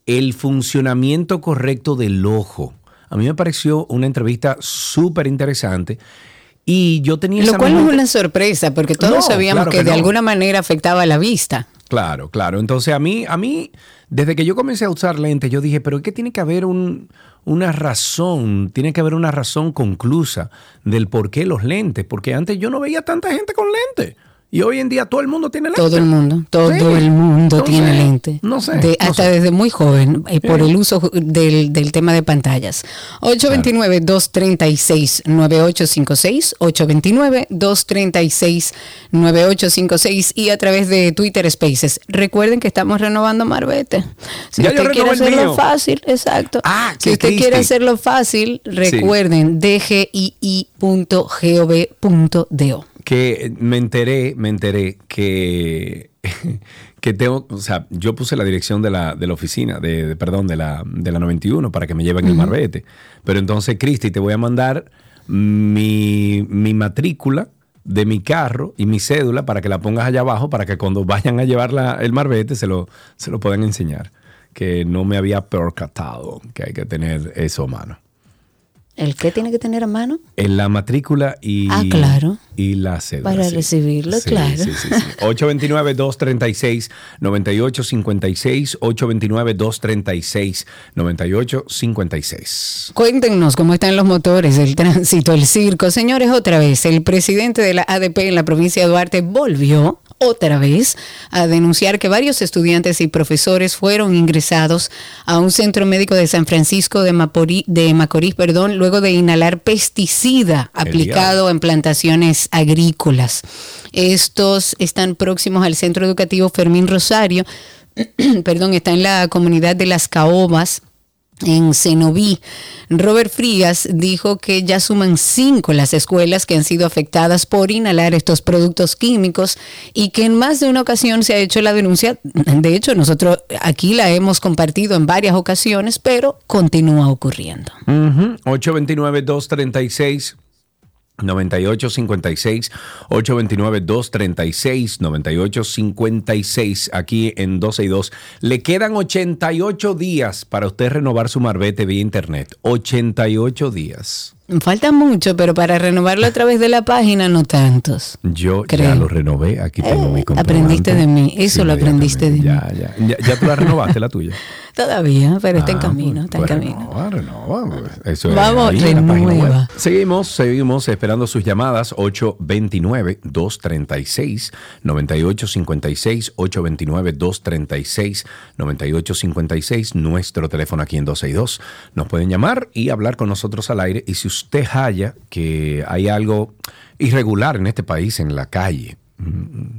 el funcionamiento correcto del ojo. A mí me pareció una entrevista súper interesante. Y yo tenía Lo cual no es una sorpresa, porque todos sabíamos que, de alguna manera afectaba la vista. Claro, claro. Entonces a mí, a mí, desde que yo comencé a usar lentes, yo dije, pero es que tiene que haber una razón, tiene que haber una razón conclusa del por qué los lentes, porque antes yo no veía tanta gente con lentes. Y hoy en día todo el mundo tiene lente. Todo el mundo, todo el mundo tiene lente. No sé. hasta desde muy joven, eh, por el uso del, del, tema de pantallas. 829-236-9856, 829-236-9856 y a través de Twitter Spaces. Recuerden que estamos renovando Marbete. Si usted quiere hacerlo fácil, exacto. Ah, si usted quiere hacerlo fácil, recuerden dgii.gov.do que me enteré, me enteré que, que tengo, o sea, yo puse la dirección de la, de la oficina, de, perdón, de la, de la 91 para que me lleven el marbete. Pero entonces, Cristi, te voy a mandar mi, mi matrícula de mi carro y mi cédula para que la pongas allá abajo para que cuando vayan a llevar el marbete se lo, se lo puedan enseñar. Que no me había percatado que hay que tener eso a mano. ¿El qué tiene que tener a mano? En la matrícula y, ah, claro. y la cédula. Para recibirlo, claro. Sí, sí, sí. 829-236-9856. 829-236-9856. Cuéntenos cómo están los motores, el tránsito, el circo. Señores, otra vez, el presidente de la ADP en la provincia de Duarte volvió otra vez a denunciar que varios estudiantes y profesores fueron ingresados a un centro médico de San Francisco de, de Macorís, perdón, luego de inhalar pesticida aplicado en plantaciones agrícolas. Estos están próximos al centro educativo Fermín Rosario, perdón, está en la comunidad de Las Caobas en Cenoví. Robert Frías dijo que ya suman cinco las escuelas que han sido afectadas por inhalar estos productos químicos y que en más de una ocasión se ha hecho la denuncia. De hecho, nosotros aquí la hemos compartido en varias ocasiones, pero continúa ocurriendo. 829-236. 9856 829 236 9856 aquí en 12 y 2. Le quedan 88 días para usted renovar su marbete vía internet. 88 días. Falta mucho, pero para renovarlo a través de la página no tantos. Yo ya lo renové, aquí tengo mi comprobante. Aprendiste de mí, eso lo aprendiste de mí. Ya, ya, ya tú la renovaste la tuya. Todavía, pero está en ah, camino, está en pues camino. Renova, pues. Eso Vamos, renueva. Seguimos, seguimos esperando sus llamadas 829-236-9856, 829-236-9856, nuestro teléfono aquí en 262. Nos pueden llamar y hablar con nosotros al aire. Y si usted halla que hay algo irregular en este país, en la calle,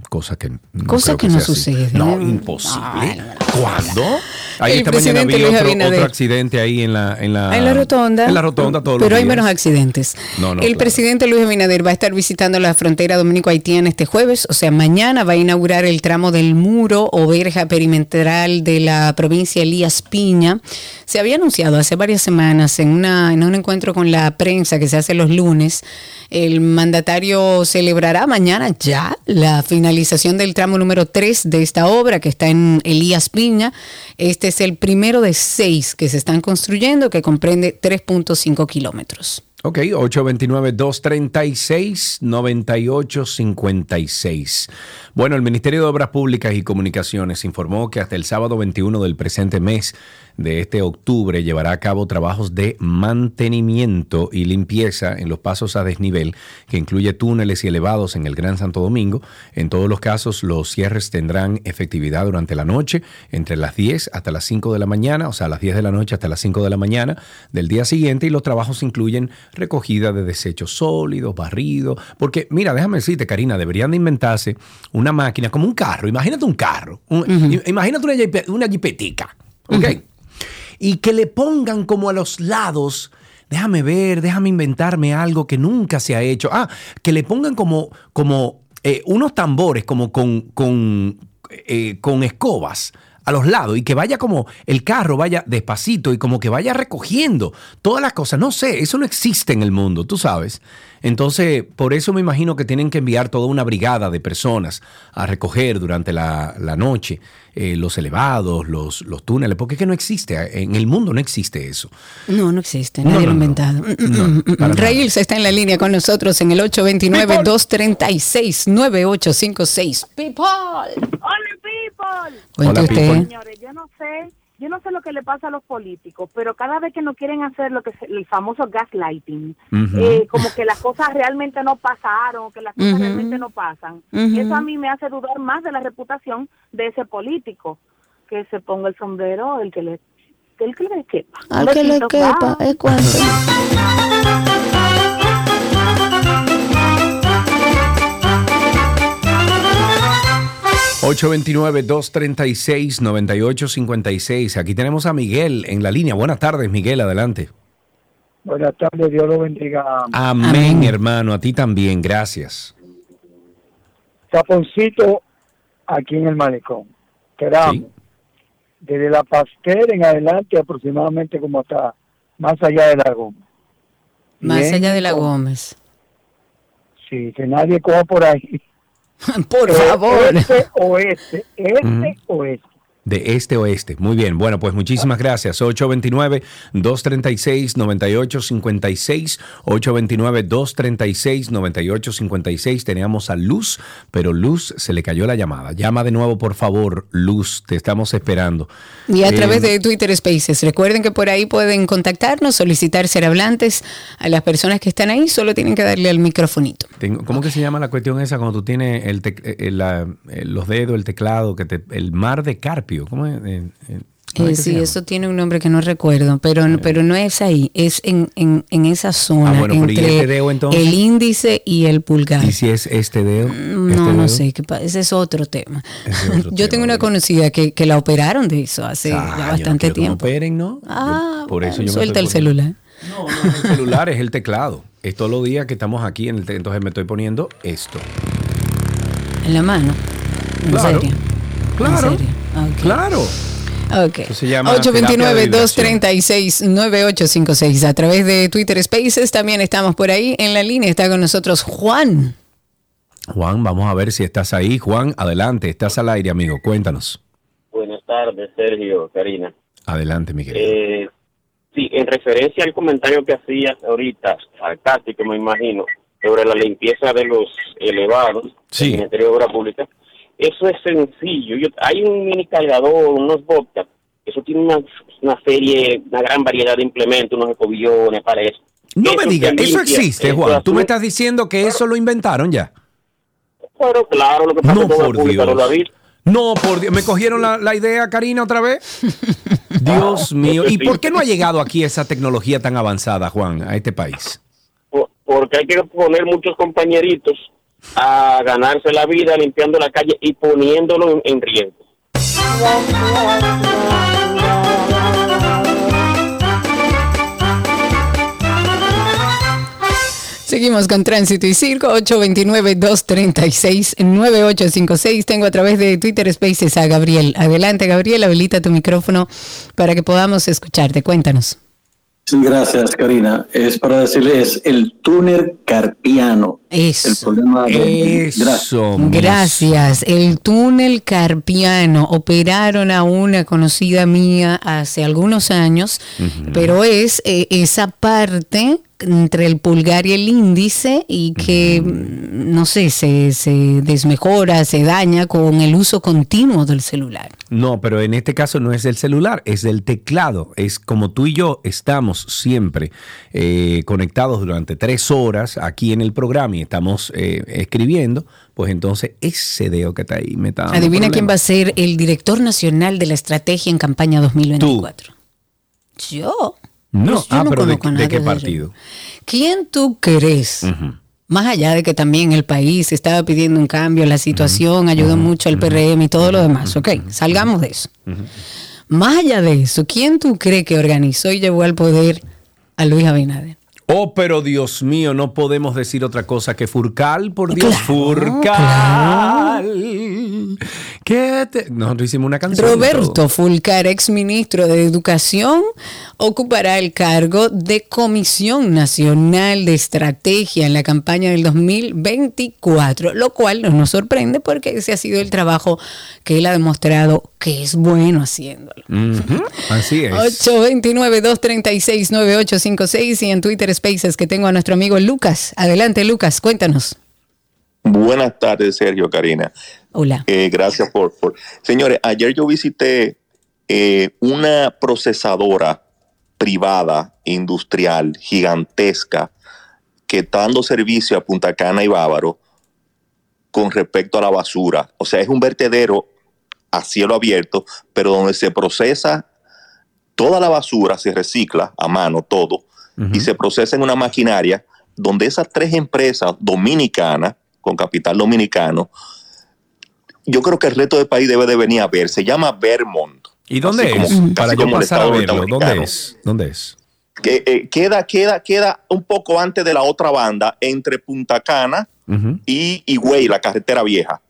cosa que no, cosa que, no sucede. No, imposible. ¿Cuándo? Ahí esta mañana vi otro, accidente ahí en la, en la, en la rotonda. En la rotonda todos Pero hay menos accidentes. el presidente Luis Abinader va a estar visitando la frontera dominico-haitiana este jueves, o sea, mañana va a inaugurar el tramo del muro o verja perimetral de la provincia Elías Piña. Se había anunciado hace varias semanas en, una, en un encuentro con la prensa que se hace los lunes. El mandatario celebrará mañana ya la finalización del tramo número 3 de esta obra que está en Elías Piña. Este es el primero de seis que se están construyendo, que comprende 3.5 kilómetros. Ok, 829-236-9856. Bueno, el Ministerio de Obras Públicas y Comunicaciones informó que hasta el sábado 21 del presente mes de este octubre llevará a cabo trabajos de mantenimiento y limpieza en los pasos a desnivel, que incluye túneles y elevados en el Gran Santo Domingo. En todos los casos, los cierres tendrán efectividad durante la noche, entre las 10 hasta las 5 de la mañana, o sea, las 10 de la noche hasta las 5 de la mañana del día siguiente, y los trabajos incluyen recogida de desechos sólidos, barrido, porque mira, déjame decirte, Karina, deberían de inventarse una máquina como un carro, imagínate un carro, imagínate una, una jipetica, ¿ok? Y que le pongan como a los lados, déjame ver, déjame inventarme algo que nunca se ha hecho. Ah, que le pongan como, como eh, unos tambores, como con, con, eh, con escobas a los lados y que vaya como el carro vaya despacito y como que vaya recogiendo todas las cosas. No sé, eso no existe en el mundo, tú sabes. Entonces, por eso me imagino que tienen que enviar toda una brigada de personas a recoger durante la, noche eh, los elevados, los, los túneles, porque es que no existe, en el mundo no existe eso. No, no existe, nadie lo ha inventado. se está en la línea con nosotros en el 829-236-9856. People. Hola, people. Hola, people. Señores, yo no sé yo no sé lo que le pasa a los políticos, pero cada vez que no quieren hacer lo que es el famoso gaslighting, eh, como que las cosas realmente no pasaron, que las cosas realmente no pasan, eso a mí me hace dudar más de la reputación de ese político, que se ponga el sombrero, el que le, el que le quepa. Al que le quepa, es cuando. 829-236-9856. Aquí tenemos a Miguel en la línea. Buenas tardes, Miguel, adelante. Buenas tardes, Dios lo bendiga. Amén, hermano, a ti también, gracias. Taponcito aquí en el malecón. Quedamos. Desde la Pastel en adelante, aproximadamente como hasta más allá de la Gómez. Más allá de la Gómez. Sí, que nadie coja por ahí Por favor. Este oeste, este oeste de este oeste. Muy bien, bueno, pues muchísimas gracias. 829-236-9856. 829-236-9856. Teníamos a Luz, pero Luz se le cayó la llamada. Llama de nuevo, por favor, Luz, te estamos esperando. Y a través eh, de Twitter Spaces. Recuerden que por ahí pueden contactarnos, solicitar ser hablantes a las personas que están ahí, solo tienen que darle al microfonito. ¿Cómo que se llama la cuestión esa cuando tú tienes el eh, eh, los dedos, el teclado, que te, el mar de Carpio? ¿Cómo es? Eh, sí, eso tiene un nombre que no recuerdo, pero, pero no es ahí, es en, en, en esa zona ah, bueno, entre este dedo, entonces? el índice y el pulgar. ¿Y si es este dedo? Mm, no, no sé, ese es otro tema. Yo tengo una conocida que, que, la operaron de eso hace ah, ya bastante tiempo. operen, ¿no? Ah, por eso yo suelta el celular. No, no es el celular, es el teclado. Es todos los días que estamos aquí, en el entonces me estoy poniendo esto. En la mano. ¿En claro, serio? Claro. ¿En serio? Claro. Ok. 829-236-9856. A través de Twitter Spaces también estamos por ahí. En la línea está con nosotros Juan. Juan, vamos a ver si estás ahí. Juan, adelante. Estás al aire, amigo. Cuéntanos. Buenas tardes, Sergio, Karina. Adelante, mi querido. Eh, sí, en referencia al comentario que hacías ahorita, sarcástico me imagino, sobre la limpieza de los elevados sí. Ministerio de Obra Pública, eso es sencillo. hay un mini cargador, unos bobcats. Eso tiene una, una serie, una gran variedad de implementos, unos escobillones para eso. No me digas, eso existe, Juan. Tú me estás diciendo que eso lo inventaron ya. Pero claro, lo que pasa no, por Dios. No, por Dios. ¿Me cogieron la, la idea, Karina, otra vez? Dios mío. ¿Y por qué no ha llegado aquí esa tecnología tan avanzada, Juan, a este país? Porque hay que poner muchos compañeritos a ganarse la vida limpiando la calle y poniéndolo en, riesgo. Seguimos con Tránsito y Circo, 829-236-9856. Tengo a través de Twitter Spaces a Gabriel. Adelante, Gabriel, habilita tu micrófono para que podamos escucharte. Cuéntanos. Sí, gracias, Karina. Es para decirles el túnel carpiano. Eso. El problema de, Eso. Gracias. El túnel carpiano. Operaron a una conocida mía hace algunos años, pero es eh, esa parte entre el pulgar y el índice y que, no sé, se, se, desmejora, se daña con el uso continuo del celular. No, pero en este caso no es del celular, es del teclado. Es como tú y yo estamos siempre eh, conectados durante tres horas aquí en el programa y estamos eh, escribiendo, pues entonces ese dedo que está ahí me está Adivina quién va a ser el director nacional de la estrategia en campaña 2024. Yo. No, ah, pero de, qué partido? ¿Quién tú crees? Más allá de que también el país estaba pidiendo un cambio, la situación ayudó mucho al PRM y todo lo demás. Ok, salgamos de eso. Más allá de eso, ¿quién tú crees que organizó y llevó al poder a Luis Abinader? Oh, pero Dios mío, no podemos decir otra cosa que Furcal, por Dios, Furcal. ¿Qué te... Nosotros hicimos una canción. Roberto Fulcar, ex ministro de Educación, ocupará el cargo de Comisión Nacional de Estrategia en la campaña del 2024, lo cual no nos sorprende porque ese ha sido el trabajo que él ha demostrado que es bueno haciéndolo. Así es. 829-236-9856 y en Twitter Spaces que tengo a nuestro amigo Lucas. Adelante, Lucas, cuéntanos. Buenas tardes, Sergio, Karina. Hola. Eh, gracias por, por... Señores, ayer yo visité eh, una procesadora privada, industrial, gigantesca, que está dando servicio a Punta Cana y Bávaro con respecto a la basura. O sea, es un vertedero a cielo abierto, pero donde se procesa toda la basura, se recicla a mano todo, y se procesa en una maquinaria donde esas tres empresas dominicanas, con capital dominicano, yo creo que el resto del país debe de venir a ver. Se llama Vermont. ¿Y dónde es? como- Para casi yo como el pasar a verlo. ¿Dónde es? ¿Dónde es? Que, eh, queda, queda, queda un poco antes de la otra banda, entre Punta Cana y Higüey, la carretera vieja.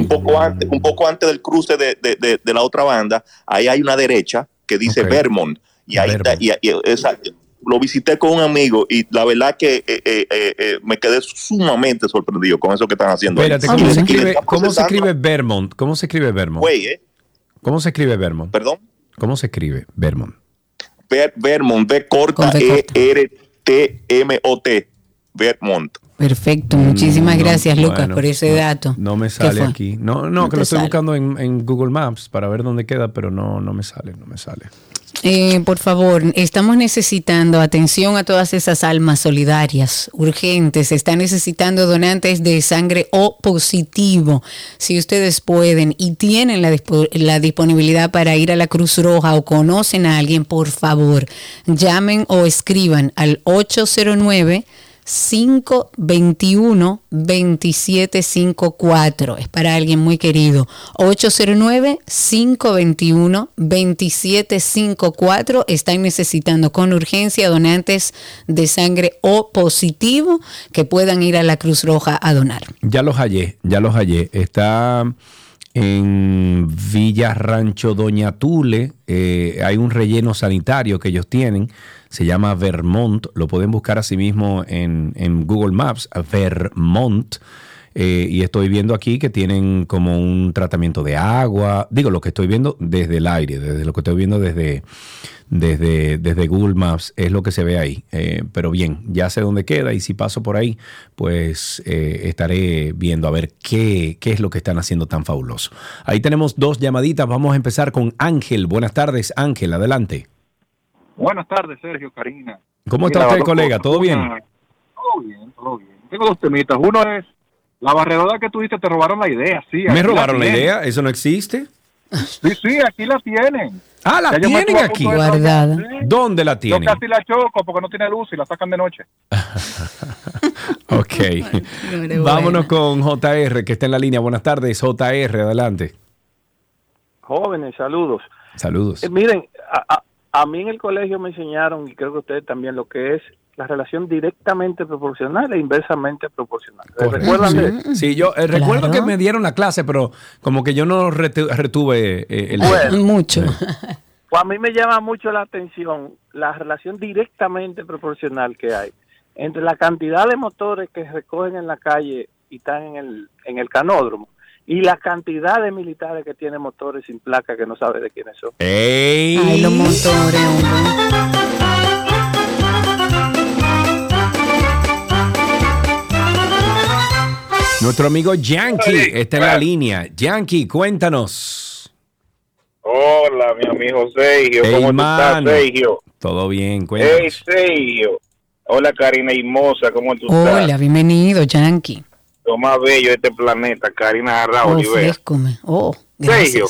Un, poco antes, un poco antes del cruce de, de- de- de la otra banda, ahí hay una derecha que dice. Vermont. Y ahí está, y, y esa- lo visité con un amigo y la verdad que eh, eh, eh, eh, me quedé sumamente sorprendido con eso que están haciendo. ahí. ¿cómo, se escribe, ¿cómo se escribe Vermont? ¿Cómo se escribe Vermont? Güey, ¿eh? ¿Cómo se escribe Vermont? Perdón. ¿Cómo se escribe Vermont? Ver- Vermont, B corta, E R T M O T. Vermont. Perfecto, muchísimas Mm, No, gracias Lucas bueno, por ese no, dato. No me ¿Qué sale aquí. No, no, No que lo estoy sale. buscando en, en Google Maps para ver dónde queda, pero no, no me sale, no me sale. Eh, por favor, estamos necesitando atención a todas esas almas solidarias, urgentes. Están necesitando donantes de sangre O positivo. Si ustedes pueden y tienen la, la disponibilidad para ir a la Cruz Roja o conocen a alguien, por favor, llamen o escriban al 809. 521-2754. Es para alguien muy querido. 809-521-2754. Están necesitando con urgencia donantes de sangre O positivo que puedan ir a la Cruz Roja a donar. Ya los hallé, ya los hallé. Está en Villa Rancho Doña Tule. eh, hay un relleno sanitario que ellos tienen. Se llama Vermont. Lo pueden buscar así mismo en, en Google Maps. Vermont. Eh, y estoy viendo aquí que tienen como un tratamiento de agua. Digo, lo que estoy viendo desde el aire, desde lo que estoy viendo desde, desde, desde Google Maps, es lo que se ve ahí. Eh, pero bien, ya sé dónde queda y si paso por ahí, pues eh, estaré viendo a ver qué, qué es lo que están haciendo tan fabuloso. Ahí tenemos dos llamaditas. Vamos a empezar con Ángel. Buenas tardes, Ángel, adelante. Buenas tardes, Sergio, Karina. ¿Cómo está usted, colega? ¿Todo bien? Todo bien, todo bien. Tengo dos temitas. Uno es, la barredora que tuviste te robaron la idea, sí. ¿Me robaron la idea? ¿Eso no existe? Sí, sí, aquí la tienen. Ah, la Ya yo tienen aquí. Guardada. sí. ¿Dónde la Yo tienen? casi la choco porque no tiene luz y la sacan de noche. Ok. Vámonos con JR, que está en la línea. Buenas tardes, JR, adelante. Jóvenes, saludos. Saludos. Eh, miren, a, a- a mí en el colegio me enseñaron, y creo que ustedes también, lo que es la relación directamente proporcional e inversamente proporcional. ¿Recuerdan? Sí, sí, yo eh, recuerdo que me dieron la clase, pero como que yo no retu- retuve eh, el Bueno. Mucho. Pues a mí me llama mucho la atención la relación directamente proporcional que hay entre la cantidad de motores que recogen en la calle y están en el, en el canódromo y la cantidad de militares que tienen motores sin placa que no sabe de quiénes son. ¡Ey! Ay, los motores, hombre. Nuestro amigo Yankee está en la línea. Yankee, cuéntanos. Hola, mi amigo Sergio. Hey, ¿Cómo estás, Sergio? Todo bien, Hey, cuéntanos. Sergio. Hola, Karina Hermosa. ¿Cómo tú estás? Hola, bienvenido, Yankee. Lo más bello de este planeta, Karina Arra Oh, Olivera. Oh, Sergio,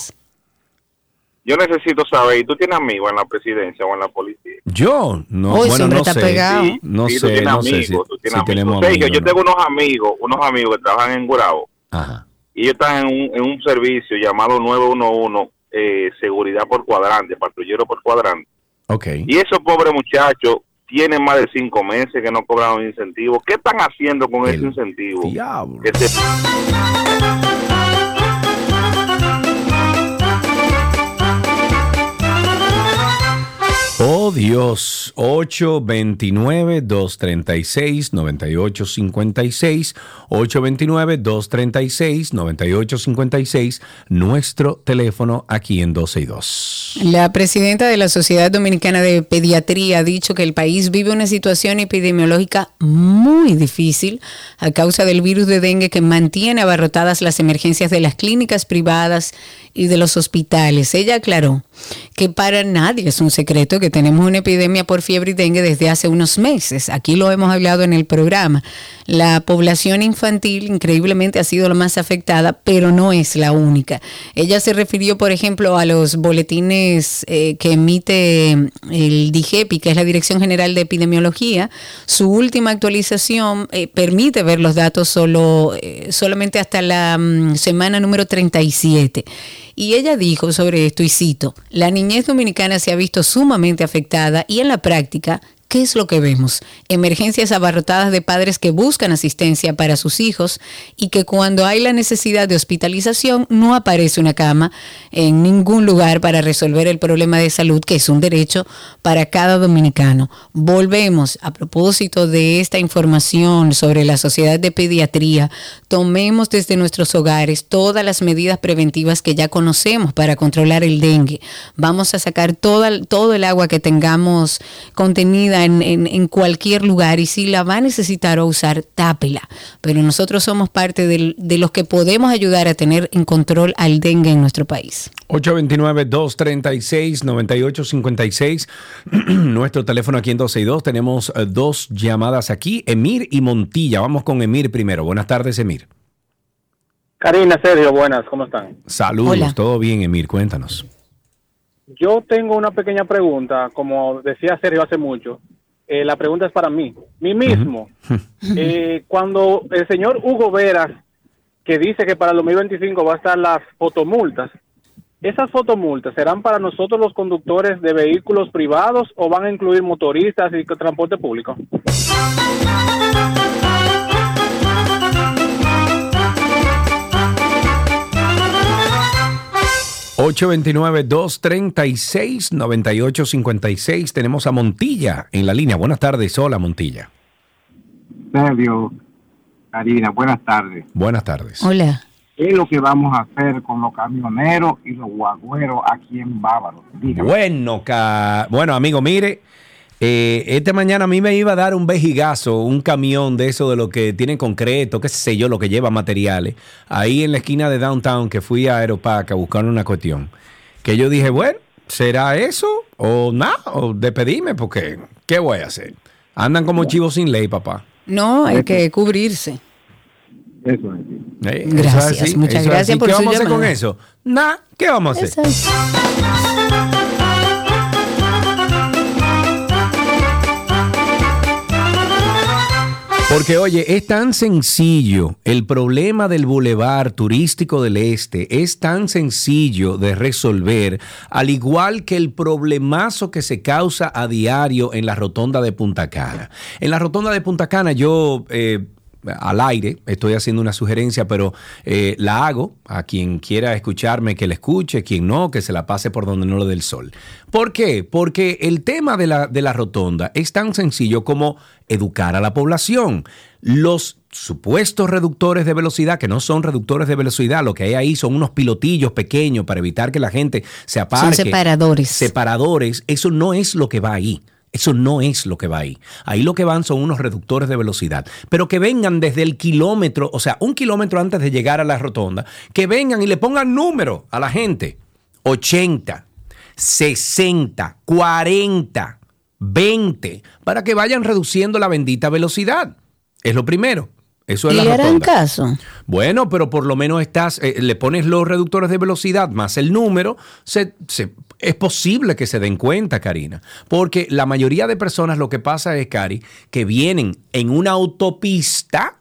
yo necesito saber, ¿tú tienes amigos en la presidencia o en la policía? Yo, no, ese bueno, no está sé. pegado. Sí, No sí, tú sé, tienes no sé si, amigos, tú si tienes amigos. tenemos Sergio, amigos. yo ¿no? tengo unos amigos, unos amigos que trabajan en Gurabo. Ajá. Y ellos están en un, en un servicio llamado 911, eh, seguridad por cuadrante, patrullero por cuadrante. Ok. Y esos pobres muchachos tienen más de cinco meses que no cobraron incentivo. ¿Qué están haciendo con ese incentivo? Que se- Oh Dios, 829-236-9856, 829-236-9856, nuestro teléfono aquí en 12 y 2. La presidenta de la Sociedad Dominicana de Pediatría ha dicho que el país vive una situación epidemiológica muy difícil a causa del virus de dengue que mantiene abarrotadas las emergencias de las clínicas privadas y de los hospitales. Ella aclaró que para nadie es un secreto que tenemos una epidemia por fiebre y dengue desde hace unos meses. Aquí lo hemos hablado en el programa. La población infantil increíblemente ha sido la más afectada, pero no es la única. Ella se refirió, por ejemplo, a los boletines eh, que emite el DIGEPI, que es la Dirección General de Epidemiología. Su última actualización eh, permite ver los datos solo, eh, solamente hasta la mm, semana número 37. Y ella dijo sobre esto, y cito, la niñez dominicana se ha visto sumamente afectada y en la práctica ¿Qué es lo que vemos? Emergencias abarrotadas de padres que buscan asistencia para sus hijos y que cuando hay la necesidad de hospitalización no aparece una cama en ningún lugar para resolver el problema de salud que es un derecho para cada dominicano. Volvemos a propósito de esta información sobre la sociedad de pediatría. Tomemos desde nuestros hogares todas las medidas preventivas que ya conocemos para controlar el dengue. Vamos a sacar todo el agua que tengamos contenida en, cualquier lugar y si la va a necesitar o usar, tápela. Pero nosotros somos parte de los que podemos ayudar a tener en control al dengue en nuestro país. 829-236-9856, nuestro teléfono aquí en 12 y 2. Tenemos eh, dos llamadas aquí, Emir y Montilla. Vamos con Emir primero. Buenas tardes, Emir. Karina, Sergio, buenas, ¿cómo están? Saludos, todo bien, Emir, cuéntanos. Yo tengo una pequeña pregunta, como decía Sergio hace mucho. Eh, la pregunta es para mí, mí mismo. Eh, cuando el señor Hugo Veras, que dice que para el 2025 va a estar las fotomultas, ¿esas fotomultas serán para nosotros los conductores de vehículos privados o van a incluir motoristas y transporte público? 829-236-9856. Tenemos a Montilla en la línea. Buenas tardes. Hola, Montilla. Sergio, Karina, buenas tardes. Buenas tardes. Hola. ¿Qué es lo que vamos a hacer con los camioneros y los guagüeros aquí en Bávaro? Bueno, bueno, amigo, mire, eh, esta mañana a mí me iba a dar un vejigazo, un camión de eso de lo que tiene concreto, qué sé yo, lo que lleva materiales, ahí en la esquina de Downtown que fui a Aeropac a buscar una cuestión. Que yo dije, bueno, ¿será eso? O nada, o despedirme, porque ¿qué voy a hacer? Andan como chivos sin ley, papá. No, hay que cubrirse. Eso es. gracias, muchas gracias por ¿Qué vamos a hacer con eso? Nada, ¿qué vamos a hacer? Porque oye, es tan sencillo, el problema del bulevar turístico del este es tan sencillo de resolver, al igual que el problemazo que se causa a diario en la rotonda de Punta Cana. En la rotonda de Punta Cana yo... Eh, al aire, estoy haciendo una sugerencia, pero eh, la hago a quien quiera escucharme que la escuche, quien no, que se la pase por donde no lo dé el sol. ¿Por qué? Porque el tema de la, de la rotonda es tan sencillo como educar a la población. Los supuestos reductores de velocidad, que no son reductores de velocidad, lo que hay ahí son unos pilotillos pequeños para evitar que la gente se aparque. Son separadores. Separadores, eso no es lo que va ahí. Eso no es lo que va ahí. Ahí lo que van son unos reductores de velocidad. Pero que vengan desde el kilómetro, o sea, un kilómetro antes de llegar a la rotonda, que vengan y le pongan número a la gente. 80, 60, 40, 20, para que vayan reduciendo la bendita velocidad. Es lo primero. Eso es ¿Y la harán caso? Bueno, pero por lo menos estás, eh, le pones los reductores de velocidad más el número, se, es posible que se den cuenta, Karina. Porque la mayoría de personas lo que pasa es, Cari, que vienen en una autopista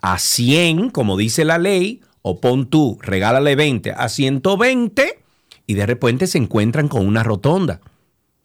a 100, como dice la ley, o pon tú, regálale 20 a 120 y de repente se encuentran con una rotonda.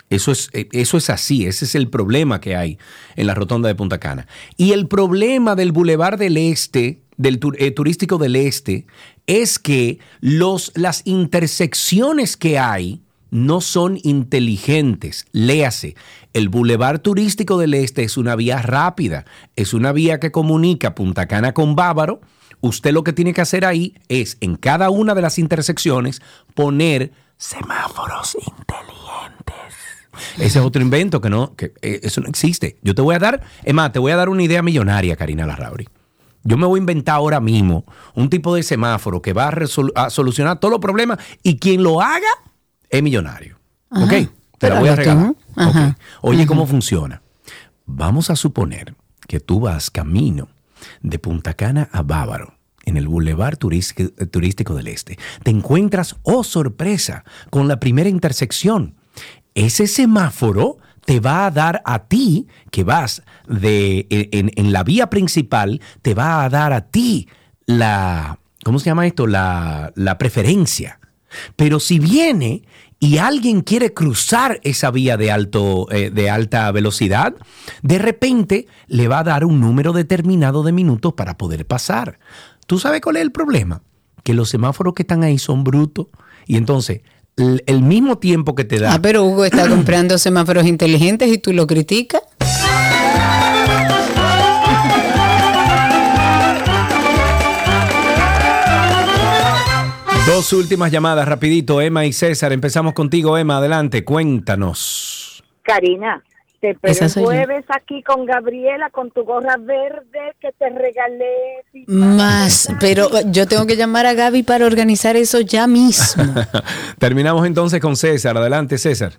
Eso es, eh, eso es así, ese es el problema que hay en la rotonda de Punta Cana. Y el problema del Boulevard del Este, del eh, turístico del Este, es que los, las intersecciones que hay no son inteligentes. Léase, el Boulevard Turístico del Este es una vía rápida, es una vía que comunica Punta Cana con Bávaro. Usted lo que tiene que hacer ahí es en cada una de las intersecciones poner semáforos inteligentes. Ese es otro invento que no, que eh, eso no existe. Yo te voy a dar, es más, te voy a dar una idea millonaria, Karina Larrauri. Yo me voy a inventar ahora mismo un tipo de semáforo que va a, solucionar todos los problemas y quien lo haga es millonario. ¿Ok? Te la voy a regalar. Oye, ¿cómo funciona? Vamos a suponer que tú vas camino de Punta Cana a Bávaro en el Boulevard Turístico del Este. Te encuentras, oh sorpresa, con la primera intersección. Ese semáforo te va a dar a ti, que vas de, en, la vía principal, te va a dar a ti la, ¿cómo se llama esto? La, la preferencia. Pero si viene y alguien quiere cruzar esa vía de, alto, eh, de alta velocidad, de repente le va a dar un número determinado de minutos para poder pasar. ¿Tú sabes cuál es el problema? Que los semáforos que están ahí son brutos y entonces el, mismo tiempo que te da... Ah, pero Hugo está comprando semáforos inteligentes y tú lo criticas. Dos últimas llamadas, rapidito, Emma y César. Empezamos contigo, Emma. Adelante, cuéntanos. Karina, te espero jueves aquí con Gabriela con tu gorra verde que te regalé. Más, pero yo tengo que llamar a Gaby para organizar eso ya mismo. Terminamos entonces con César. Adelante, César.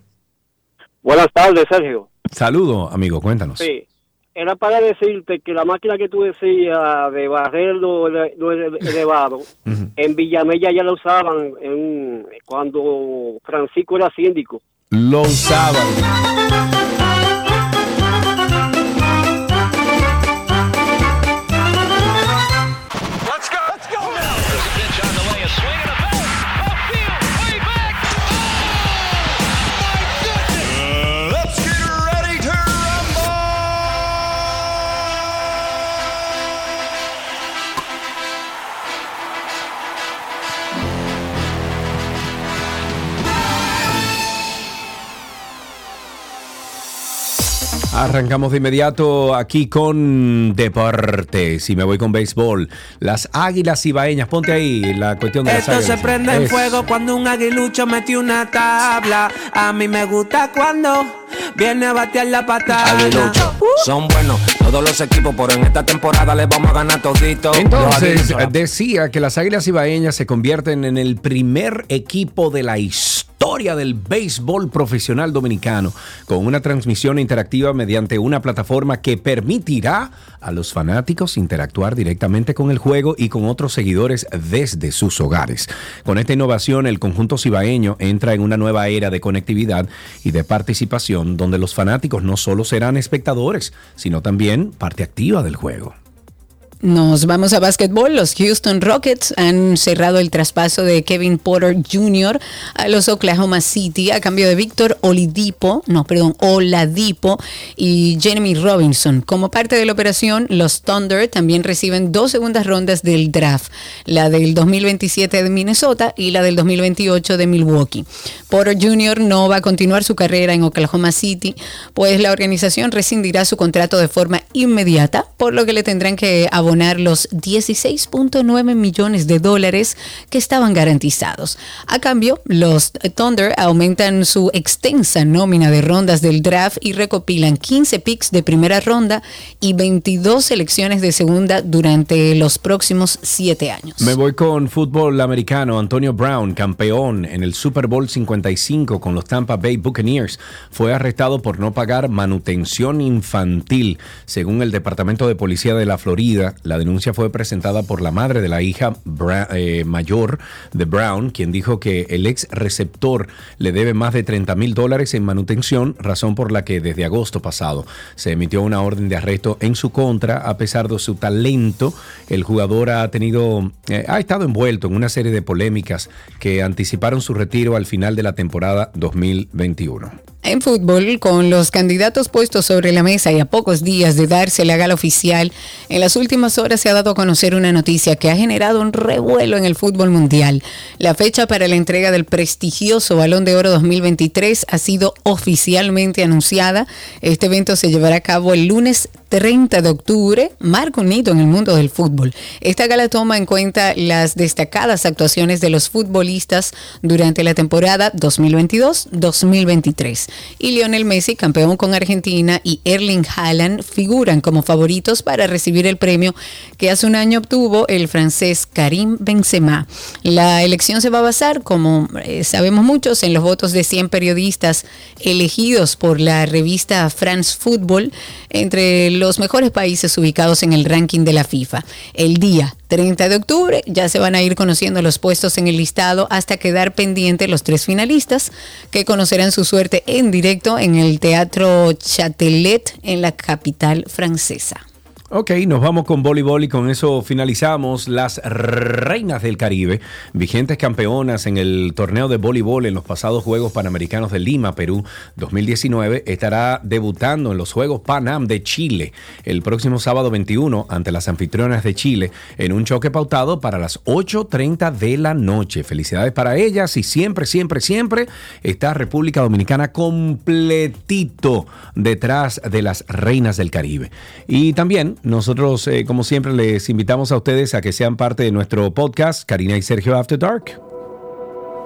Buenas tardes, Sergio. Saludo, amigo, cuéntanos. Sí, era para decirte que la máquina que tú decías de barrer lo, elevado, en Villamella ya la usaban en, cuando Francisco era síndico. Lo usaban. Arrancamos de inmediato aquí con deportes y me voy con béisbol. Las águilas ibaeñas, ponte ahí la cuestión de las Esto se prende en fuego cuando un aguilucho metió una tabla. A mí me gusta cuando viene a batear la patada. Aguilucho, son buenos todos los equipos, pero en esta temporada les vamos a ganar todito. Entonces, decía que las águilas ibaeñas se convierten en el primer equipo de la historia historia del béisbol profesional dominicano, con una transmisión interactiva mediante una plataforma que permitirá a los fanáticos interactuar directamente con el juego y con otros seguidores desde sus hogares. Con esta innovación, el conjunto cibaeño entra en una nueva era de conectividad y de participación donde los fanáticos no solo serán espectadores, sino también parte activa del juego. Nos vamos a básquetbol. Los Houston Rockets han cerrado el traspaso de Kevin Porter Jr. a los Oklahoma City a cambio de Víctor Oladipo, no, perdón, Oladipo y Jeremy Robinson. Como parte de la operación, los Thunder también reciben dos segundas rondas del draft, la del 2027 de Minnesota y la del 2028 de Milwaukee. Porter Jr. no va a continuar su carrera en Oklahoma City, pues la organización rescindirá su contrato de forma inmediata, por lo que le tendrán que abonar los 16.9 millones de dólares que estaban garantizados. A cambio, los Thunder aumentan su extensa nómina de rondas del draft y recopilan 15 picks de primera ronda y 22 selecciones de segunda durante los próximos 7 años. Me voy con fútbol americano. Antonio Brown, campeón en el Super Bowl 55 con los Tampa Bay Buccaneers, fue arrestado por no pagar manutención infantil, según el Departamento de Policía de la Florida. La denuncia fue presentada por la madre de la hija eh, mayor de Brown, quien dijo que el ex receptor le debe más de 30 mil dólares en manutención, razón por la que desde agosto pasado se emitió una orden de arresto en su contra. A pesar de su talento, el jugador ha tenido, eh, ha estado envuelto en una serie de polémicas que anticiparon su retiro al final de la temporada 2021. En fútbol, con los candidatos puestos sobre la mesa y a pocos días de darse la gala oficial, en las últimas horas se ha dado a conocer una noticia que ha generado un revuelo en el fútbol mundial. La fecha para la entrega del prestigioso Balón de Oro 2023 ha sido oficialmente anunciada. Este evento se llevará a cabo el lunes 30 de octubre, marca un hito en el mundo del fútbol. Esta gala toma en cuenta las destacadas actuaciones de los futbolistas durante la temporada 2022-2023. Y Lionel Messi, campeón con Argentina, y Erling Haaland figuran como favoritos para recibir el premio que hace un año obtuvo el francés Karim Benzema. La elección se va a basar, como eh, sabemos muchos, en los votos de 100 periodistas elegidos por la revista France Football entre los mejores países ubicados en el ranking de la FIFA. El día 30 de octubre ya se van a ir conociendo los puestos en el listado hasta quedar pendientes los tres finalistas que conocerán su suerte en directo en el Teatro Châtelet en la capital francesa. Ok, nos vamos con voleibol y con eso finalizamos. Las reinas del Caribe, vigentes campeonas en el torneo de voleibol en los pasados Juegos Panamericanos de Lima, Perú 2019, estará debutando en los Juegos Panam de Chile el próximo sábado 21 ante las anfitrionas de Chile en un choque pautado para las 8.30 de la noche. Felicidades para ellas y siempre, siempre, siempre está República Dominicana completito detrás de las reinas del Caribe. Y también nosotros, eh, como siempre, les invitamos a ustedes a que sean parte de nuestro podcast, Karina y Sergio After Dark.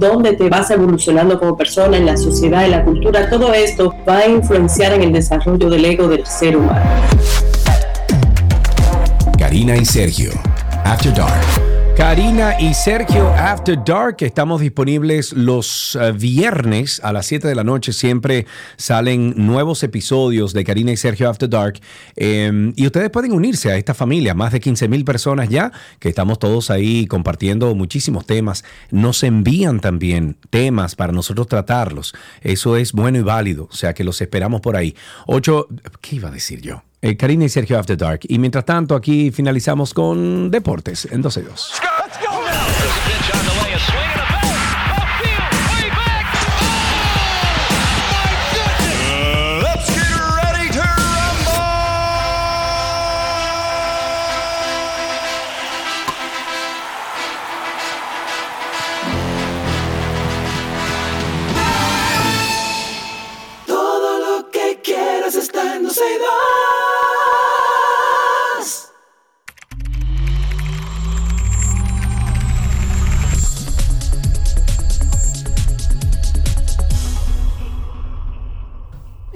dónde te vas evolucionando como persona en la sociedad, en la cultura, todo esto va a influenciar en el desarrollo del ego del ser humano. Karina y Sergio, After Dark. Karina y Sergio After Dark, estamos disponibles los eh, viernes a las 7 de la noche. Siempre salen nuevos episodios de Karina y Sergio After Dark. Em, y ustedes pueden unirse a esta familia, más de 15 mil personas ya, que estamos todos ahí compartiendo muchísimos temas. Nos envían también temas para nosotros tratarlos. Eso es bueno y válido, o sea que los esperamos por ahí. Ocho, ¿qué iba a decir yo? Eh, Karina y Sergio After Dark. Y mientras tanto, aquí finalizamos con Deportes en 12 2.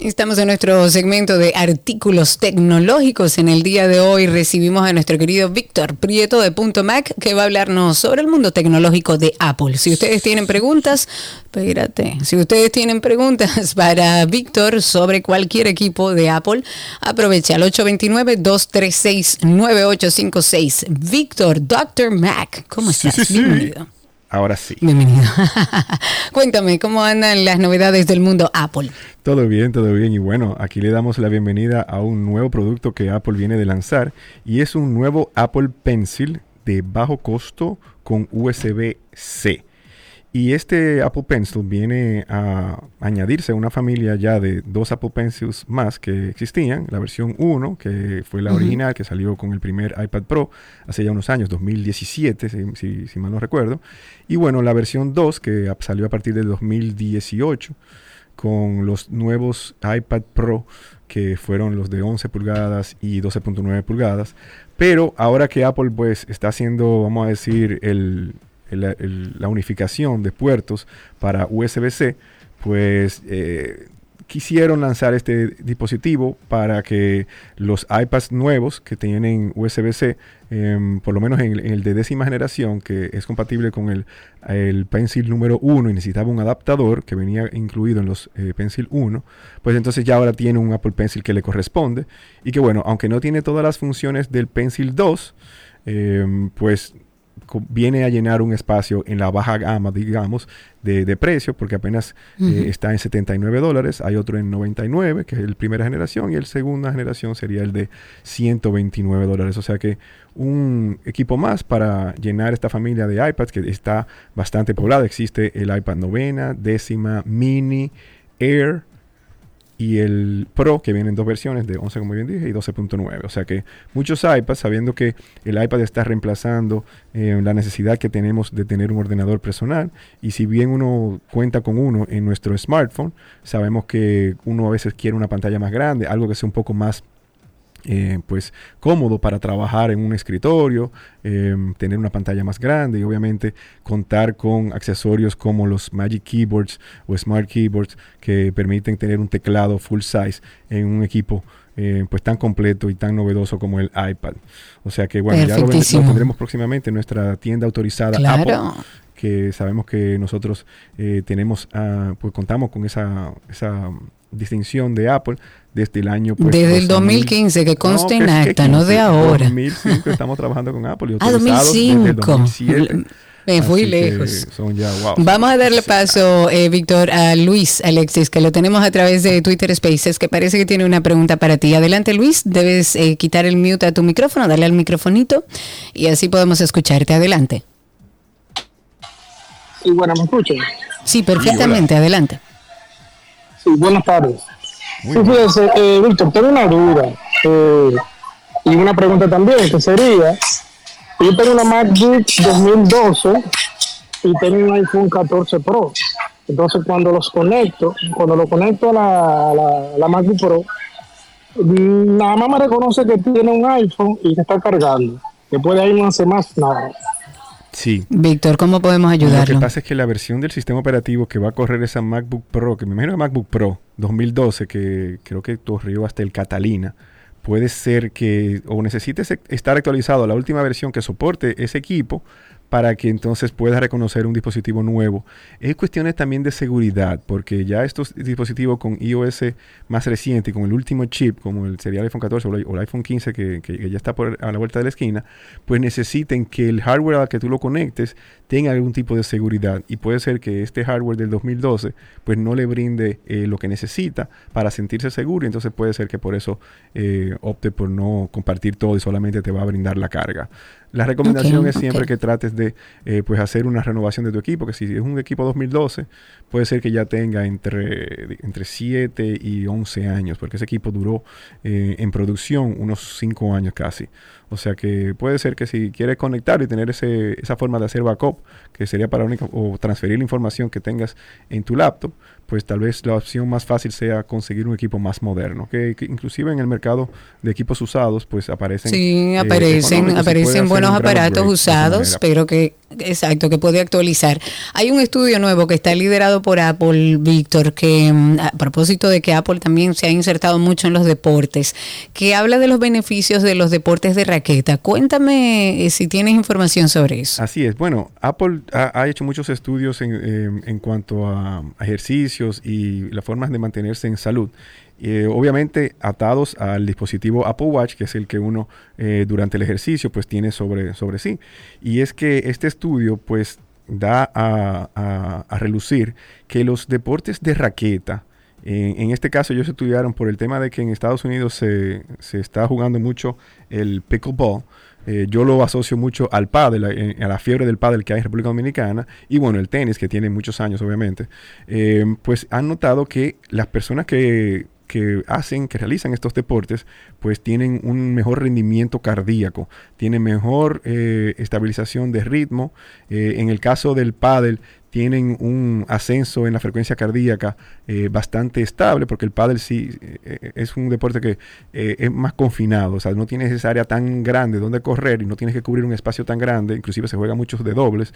Estamos en nuestro segmento de artículos tecnológicos. En el día de hoy recibimos a nuestro querido Víctor Prieto de Punto Mac que va a hablarnos sobre el mundo tecnológico de Apple. Si ustedes tienen preguntas, espérate, si ustedes tienen preguntas para Víctor sobre cualquier equipo de Apple, aprovecha al 829-236-9856. Víctor, Dr. Mac, ¿cómo estás? Bienvenido. Ahora sí. Bienvenido. Cuéntame, ¿cómo andan las novedades del mundo Apple? Todo bien, todo bien. Y bueno, aquí le damos la bienvenida a un nuevo producto que Apple viene de lanzar y es un nuevo Apple Pencil de bajo costo con USB-C. Y este Apple Pencil viene a añadirse a una familia ya de dos Apple Pencils más que existían. La versión 1, que fue la original, que salió con el primer iPad Pro hace ya unos años, 2017, si, si mal no recuerdo. Y bueno, la versión 2, que salió a partir del 2018, con los nuevos iPad Pro, que fueron los de 11 pulgadas y 12.9 pulgadas. Pero ahora que Apple pues está haciendo, vamos a decir, el, la unificación de puertos para USB-C, pues eh, quisieron lanzar este dispositivo para que los iPads nuevos que tienen USB-C, em, por lo menos en, el de décima generación, que es compatible con el, el Pencil número 1 y necesitaba un adaptador que venía incluido en los eh, Pencil 1, pues entonces ya ahora tiene un Apple Pencil que le corresponde. Y que bueno, aunque no tiene todas las funciones del Pencil 2, em, pues viene a llenar un espacio en la baja gama, digamos, de, precio, porque apenas eh, está en 79 dólares. Hay otro en 99, que es el primera generación, y el segunda generación sería el de 129 dólares. O sea que un equipo más para llenar esta familia de iPads que está bastante poblada. Existe el iPad novena, décima, mini, Air, y el Pro, que viene en dos versiones, de 11, como bien dije, y 12.9. O sea que muchos iPads, sabiendo que el iPad está reemplazando eh, la necesidad que tenemos de tener un ordenador personal, y si bien uno cuenta con uno en nuestro smartphone, sabemos que uno a veces quiere una pantalla más grande, algo que sea un poco más eh, pues cómodo para trabajar en un escritorio, em, tener una pantalla más grande y obviamente contar con accesorios como los Magic Keyboards o Smart Keyboards que permiten tener un teclado full size en un equipo eh, pues tan completo y tan novedoso como el iPad. O sea que bueno, ya lo, tendremos próximamente en nuestra tienda autorizada Apple que sabemos que nosotros eh, tenemos, ah, pues contamos con esa, esa distinción de Apple desde el año... Pues, desde el 2015, que conste en acta, no de ahora. 2005 estamos trabajando con Apple. ah, 2005. Me fui lejos. Vamos a darle paso, eh, Víctor, a Luis Alexis, que lo tenemos a través de Twitter Spaces, que parece que tiene una pregunta para ti. Adelante, Luis. Debes eh, quitar el mute a tu micrófono, darle al microfonito y así podemos escucharte. Adelante. Sí, bueno, ¿me escuchan? Sí, perfectamente. Adelante. Sí, buenas tardes. Sí, fíjese, eh, Víctor, tengo una duda eh, y una pregunta también, que sería, yo tengo una MacBook 2012 y tengo un iPhone 14 Pro. Entonces, cuando los conecto, cuando lo conecto a la, la, MacBook Pro, nada más me reconoce que tiene un iPhone y que está cargando. Después de ahí no hace más nada. Sí. Víctor, ¿cómo podemos ayudarlo? Lo que pasa es que la versión del sistema operativo que va a correr esa MacBook Pro, que me imagino es MacBook Pro 2012, que creo que corrió hasta el Catalina, puede ser que o necesites estar actualizado a la última versión que soporte ese equipo para que entonces pueda reconocer un dispositivo nuevo. Es cuestiones también de seguridad, porque ya estos dispositivos con iOS más reciente, con el último chip, como el sería el iPhone 14 o el iPhone 15 que, ya está por, a la vuelta de la esquina, pues necesiten que el hardware al que tú lo conectes tenga algún tipo de seguridad. Y puede ser que este hardware del 2012 pues no le brinde eh, lo que necesita para sentirse seguro, y entonces puede ser que por eso eh, opte por no compartir todo y solamente te va a brindar la carga. La recomendación es siempre que trates de eh, pues hacer una renovación de tu equipo, que si es un equipo 2012, puede ser que ya tenga entre, entre 7 y 11 años, porque ese equipo duró eh, en producción unos 5 años casi. O sea que puede ser que si quieres conectar y tener ese, esa forma de hacer backup, que sería para única, o transferir la información que tengas en tu laptop, pues tal vez la opción más fácil sea conseguir un equipo más moderno, que, inclusive en el mercado de equipos usados pues aparecen sí eh, aparecen aparecen buenos aparatos usados pero que exacto que puede actualizar. Hay un estudio nuevo que está liderado por Apple Víctor que mm, a propósito de que Apple también se ha insertado mucho en los deportes que habla de los beneficios de los deportes de raqueta. Cuéntame eh, si tienes información sobre eso. Así es. Bueno Apple ha, hecho muchos estudios en, em, en cuanto a ejercicio y las formas de mantenerse en salud. Eh, obviamente atados al dispositivo Apple Watch, que es el que uno eh, durante el ejercicio pues tiene sobre, sobre sí. Y es que este estudio pues da a, relucir que los deportes de raqueta, en, este caso ellos estudiaron por el tema de que en Estados Unidos se, se está jugando mucho el pickleball, eh, yo lo asocio mucho al pádel, a, la fiebre del pádel que hay en República Dominicana y bueno, el tenis que tiene muchos años obviamente, pues han notado que las personas que, que hacen, que realizan estos deportes, pues tienen un mejor rendimiento cardíaco, tienen mejor estabilización de ritmo. en el caso del pádel, tienen un ascenso en la frecuencia cardíaca eh, bastante estable, porque el pádel sí eh, es un deporte que es más confinado, o sea, no tienes esa área tan grande donde correr y no tienes que cubrir un espacio tan grande, inclusive se juega muchos de dobles,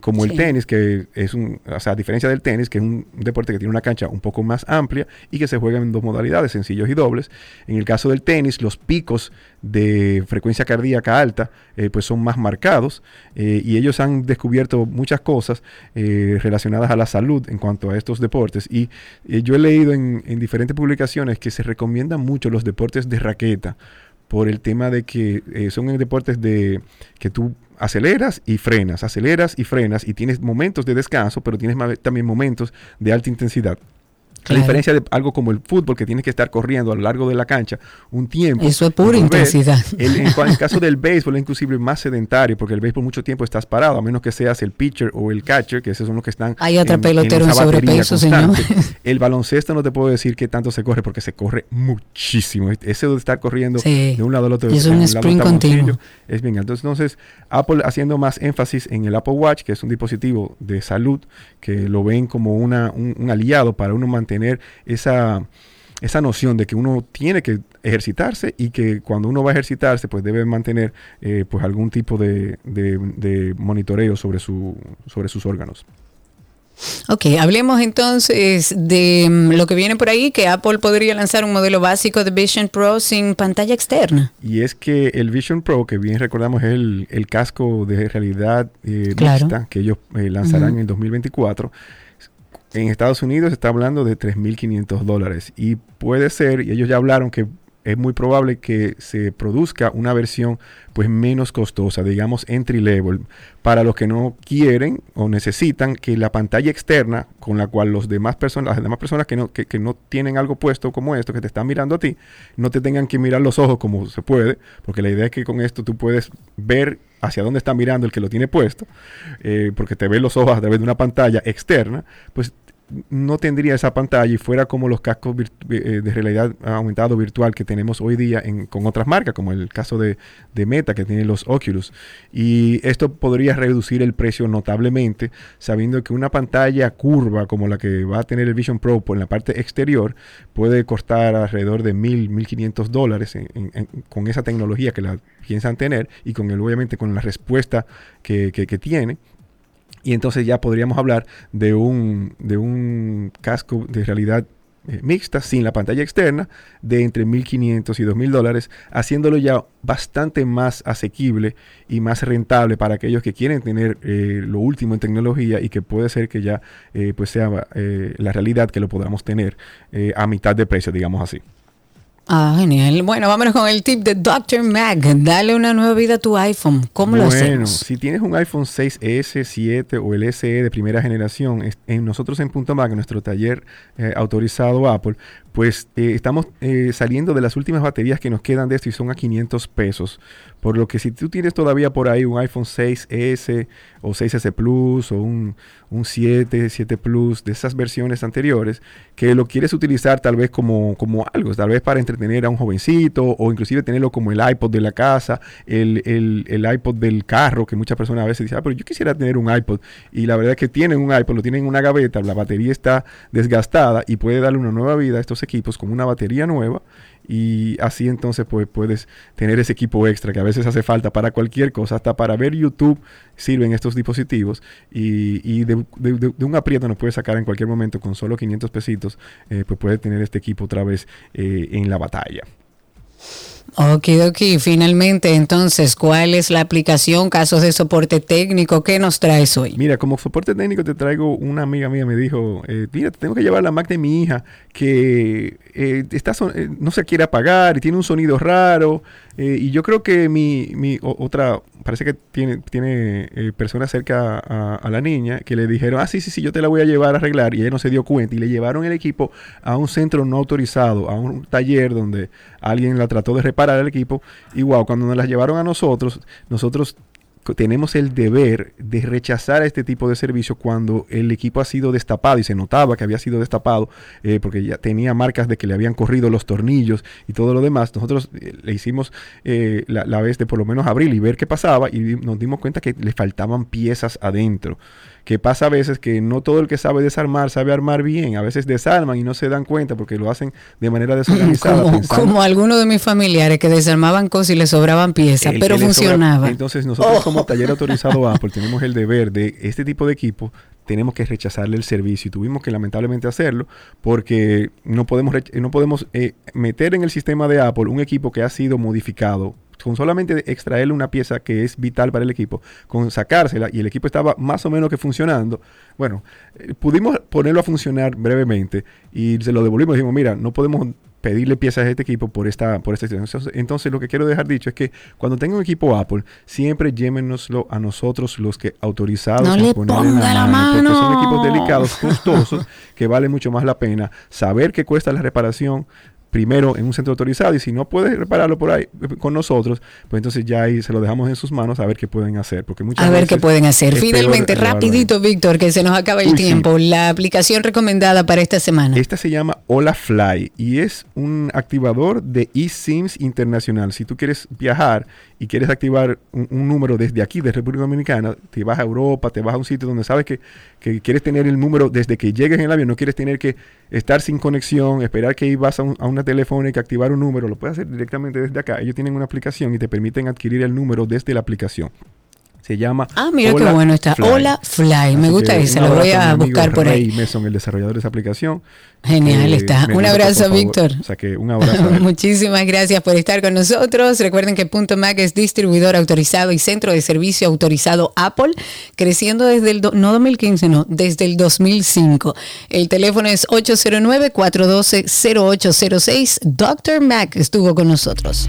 como el tenis, que es un, o sea, a diferencia del tenis, que es un deporte que tiene una cancha un poco más amplia y que se juega en dos modalidades, sencillos y dobles. En el caso del tenis, los picos de frecuencia cardíaca alta, pues son más marcados y ellos han descubierto muchas cosas eh, relacionadas a la salud en cuanto a estos deportes. Y eh, yo he leído en, diferentes publicaciones que se recomiendan mucho los deportes de raqueta por el tema de que eh, son deportes de que tú aceleras y frenas, aceleras y frenas y tienes momentos de descanso, pero tienes también momentos de alta intensidad. A diferencia de algo como el fútbol, que tienes que estar corriendo a lo largo de la cancha un tiempo. Eso es pura intensidad. en, el caso del béisbol es inclusive más sedentario, porque el béisbol mucho tiempo estás parado, a menos que seas el pitcher o el catcher, que esos son los que están. Hay otra pelotero en, sobrepeso, señor. El baloncesto no te puedo decir qué tanto se corre, porque se corre muchísimo. Ese de estar corriendo de un lado al otro. es un sprint continuo. Es bien Entonces, entonces, Apple haciendo más énfasis en el Apple Watch, que es un dispositivo de salud, que lo ven como una, un aliado para uno mantener tener esa, esa noción de que uno tiene que ejercitarse y que cuando uno va a ejercitarse pues debe mantener eh, pues algún tipo de, de, monitoreo sobre, su, sobre sus órganos. Ok, hablemos entonces de mm, lo que viene por ahí, que Apple podría lanzar un modelo básico de Vision Pro sin pantalla externa. Y es que el Vision Pro, que bien recordamos es el, casco de realidad eh, mixta que ellos eh, lanzarán en el 2024, en Estados Unidos está hablando de 3.500 dólares. Y puede ser, y ellos ya hablaron que es muy probable que se produzca una versión pues menos costosa, digamos entry level, para los que no quieren o necesitan que la pantalla externa con la cual los demás personas, las demás personas que no, que, no tienen algo puesto como esto, que te están mirando a ti, no te tengan que mirar los ojos como se puede, porque la idea es que con esto tú puedes ver hacia dónde está mirando el que lo tiene puesto, eh, porque te ve los ojos a través de una pantalla externa, pues no tendría esa pantalla y fuera como los cascos eh, de realidad aumentado virtual que tenemos hoy día con otras marcas, como el caso de, Meta que tiene los Oculus. Y esto podría reducir el precio notablemente, sabiendo que una pantalla curva como la que va a tener el Vision Pro por la parte exterior puede costar alrededor de mil, mil quinientos dólares con esa tecnología que la piensan tener y con el, obviamente con la respuesta que, que tiene y entonces ya podríamos hablar de un, de un casco de realidad eh, mixta sin la pantalla externa de entre 1.500 y 2.000 dólares, haciéndolo ya bastante más asequible y más rentable para aquellos que quieren tener eh, lo último en tecnología y que puede ser que ya eh, pues sea la realidad que lo podamos tener a mitad de precio, digamos así. Ah, genial. Bueno, vámonos con el tip de Dr. Mac. Dale una nueva vida a tu iPhone. ¿Cómo lo hacemos? Bueno, si tienes un iPhone 6S, 7 o el SE de primera generación, en nosotros en Punto Mac, nuestro taller eh, autorizado Apple, pues eh, estamos eh, saliendo de las últimas baterías que nos quedan de esto y son a 500 pesos. Por lo que si tú tienes todavía por ahí un iPhone 6S o 6S Plus o un, un 7, 7 Plus de esas versiones anteriores, que lo quieres utilizar tal vez como, como algo, tal vez para entretener a un jovencito o inclusive tenerlo como el iPod de la casa, el, el, el iPod del carro, que muchas personas a veces dicen, ah, pero yo quisiera tener un iPod. Y la verdad es que tienen un iPod, lo tienen en una gaveta, la batería está desgastada y puede darle una nueva vida a estos equipos con una batería nueva y así entonces pues puedes tener ese equipo extra que a veces hace falta para cualquier cosa, hasta para ver YouTube sirven estos dispositivos y, de, un aprieto nos puede sacar en cualquier momento con solo 500 pesitos, eh, pues puede tener este equipo otra vez eh, en la batalla. Ok, ok. Finalmente, entonces, ¿cuál es la aplicación? Casos de soporte técnico, ¿qué nos traes hoy? Mira, como soporte técnico te traigo, una amiga mía me dijo, eh, mira, te tengo que llevar la Mac de mi hija que eh, está eh, no se quiere apagar y tiene un sonido raro. y yo creo que mi, mi otra, parece que tiene, tiene personas cerca a, a, la niña que le dijeron, ah, sí, sí, sí, yo te la voy a llevar a arreglar. Y ella no se dio cuenta y le llevaron el equipo a un centro no autorizado, a un taller donde alguien la trató de reparar el equipo. Y wow, cuando nos la llevaron a nosotros, nosotros tenemos el deber de rechazar este tipo de servicio cuando el equipo ha sido destapado y se notaba que había sido destapado eh, porque ya tenía marcas de que le habían corrido los tornillos y todo lo demás. Nosotros eh, le hicimos eh, la, la, vez de por lo menos abrir y ver qué pasaba y nos dimos cuenta que le faltaban piezas adentro que pasa a veces que no todo el que sabe desarmar sabe armar bien, a veces desarman y no se dan cuenta porque lo hacen de manera desorganizada. Como, como algunos de mis familiares que desarmaban cosas y les sobraban piezas, pero funcionaba. entonces nosotros como oh. taller autorizado Apple tenemos el deber de este tipo de equipo tenemos que rechazarle el servicio y tuvimos que lamentablemente hacerlo porque no podemos, no podemos eh, meter en el sistema de Apple un equipo que ha sido modificado con solamente extraerle una pieza que es vital para el equipo, con sacársela y el equipo estaba más o menos que funcionando, bueno, eh, pudimos ponerlo a funcionar brevemente y se lo devolvimos dijimos, mira, no podemos pedirle piezas a este equipo por esta por esta situación. Entonces, lo que quiero dejar dicho es que cuando tenga un equipo Apple, siempre llémenoslo a nosotros los que autorizados no le la, mano, porque son equipos delicados, costosos, que vale mucho más la pena saber qué cuesta la reparación, primero en un centro autorizado y si no puedes repararlo por ahí eh, con nosotros, pues entonces ya ahí se lo dejamos en sus manos a ver qué pueden hacer. Porque muchas a ver qué pueden hacer. Finalmente, rapidito, Víctor, que se nos acaba el tiempo. La aplicación recomendada para esta semana. Esta se llama Hola Fly y es un activador de eSIMs internacional. Si tú quieres viajar y quieres activar un, número desde aquí, de República Dominicana, te vas a Europa, te vas a un sitio donde sabes que, que, quieres tener el número desde que llegues en el avión, no quieres tener que estar sin conexión, esperar que vas a, a una telefónica, activar un número, lo puedes hacer directamente desde acá. Ellos tienen una aplicación y te permiten adquirir el número desde la aplicación. Se llama. Ah, mira qué bueno está. Hola Fly. Me gusta ese. Lo voy a buscar por ahí. Mason, el desarrollador de esa aplicación. Genial está. Un abrazo, Víctor. O sea que un abrazo. Muchísimas gracias por estar con nosotros. Recuerden que Punto Mac es distribuidor autorizado y centro de servicio autorizado Apple, creciendo desde el no 2015, no, desde el 2005. El teléfono es 809-412-0806. Dr. Mac estuvo con nosotros.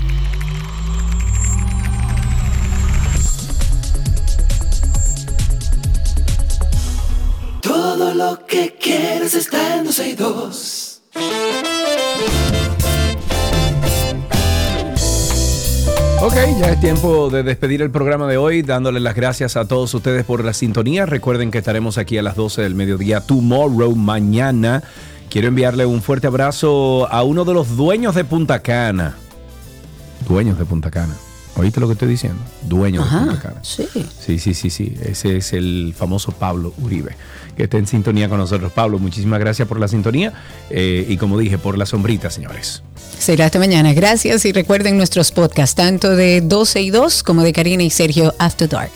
Todo lo que quieres está en 262. Ok, ya es tiempo de despedir el programa de hoy, dándole las gracias a todos ustedes por la sintonía. Recuerden que estaremos aquí a las 12 del mediodía, tomorrow, mañana. Quiero enviarle un fuerte abrazo a uno de los dueños de Punta Cana. Dueños de Punta Cana. ¿Oíste lo que estoy diciendo? Dueño de Punta Cana. Sí. Sí, sí, sí, sí. Ese es el famoso Pablo Uribe que esté en sintonía con nosotros. Pablo, muchísimas gracias por la sintonía eh, y como dije, por la sombrita, señores. Será hasta mañana. Gracias y recuerden nuestros podcasts, tanto de 12 y 2 como de Karina y Sergio After Dark.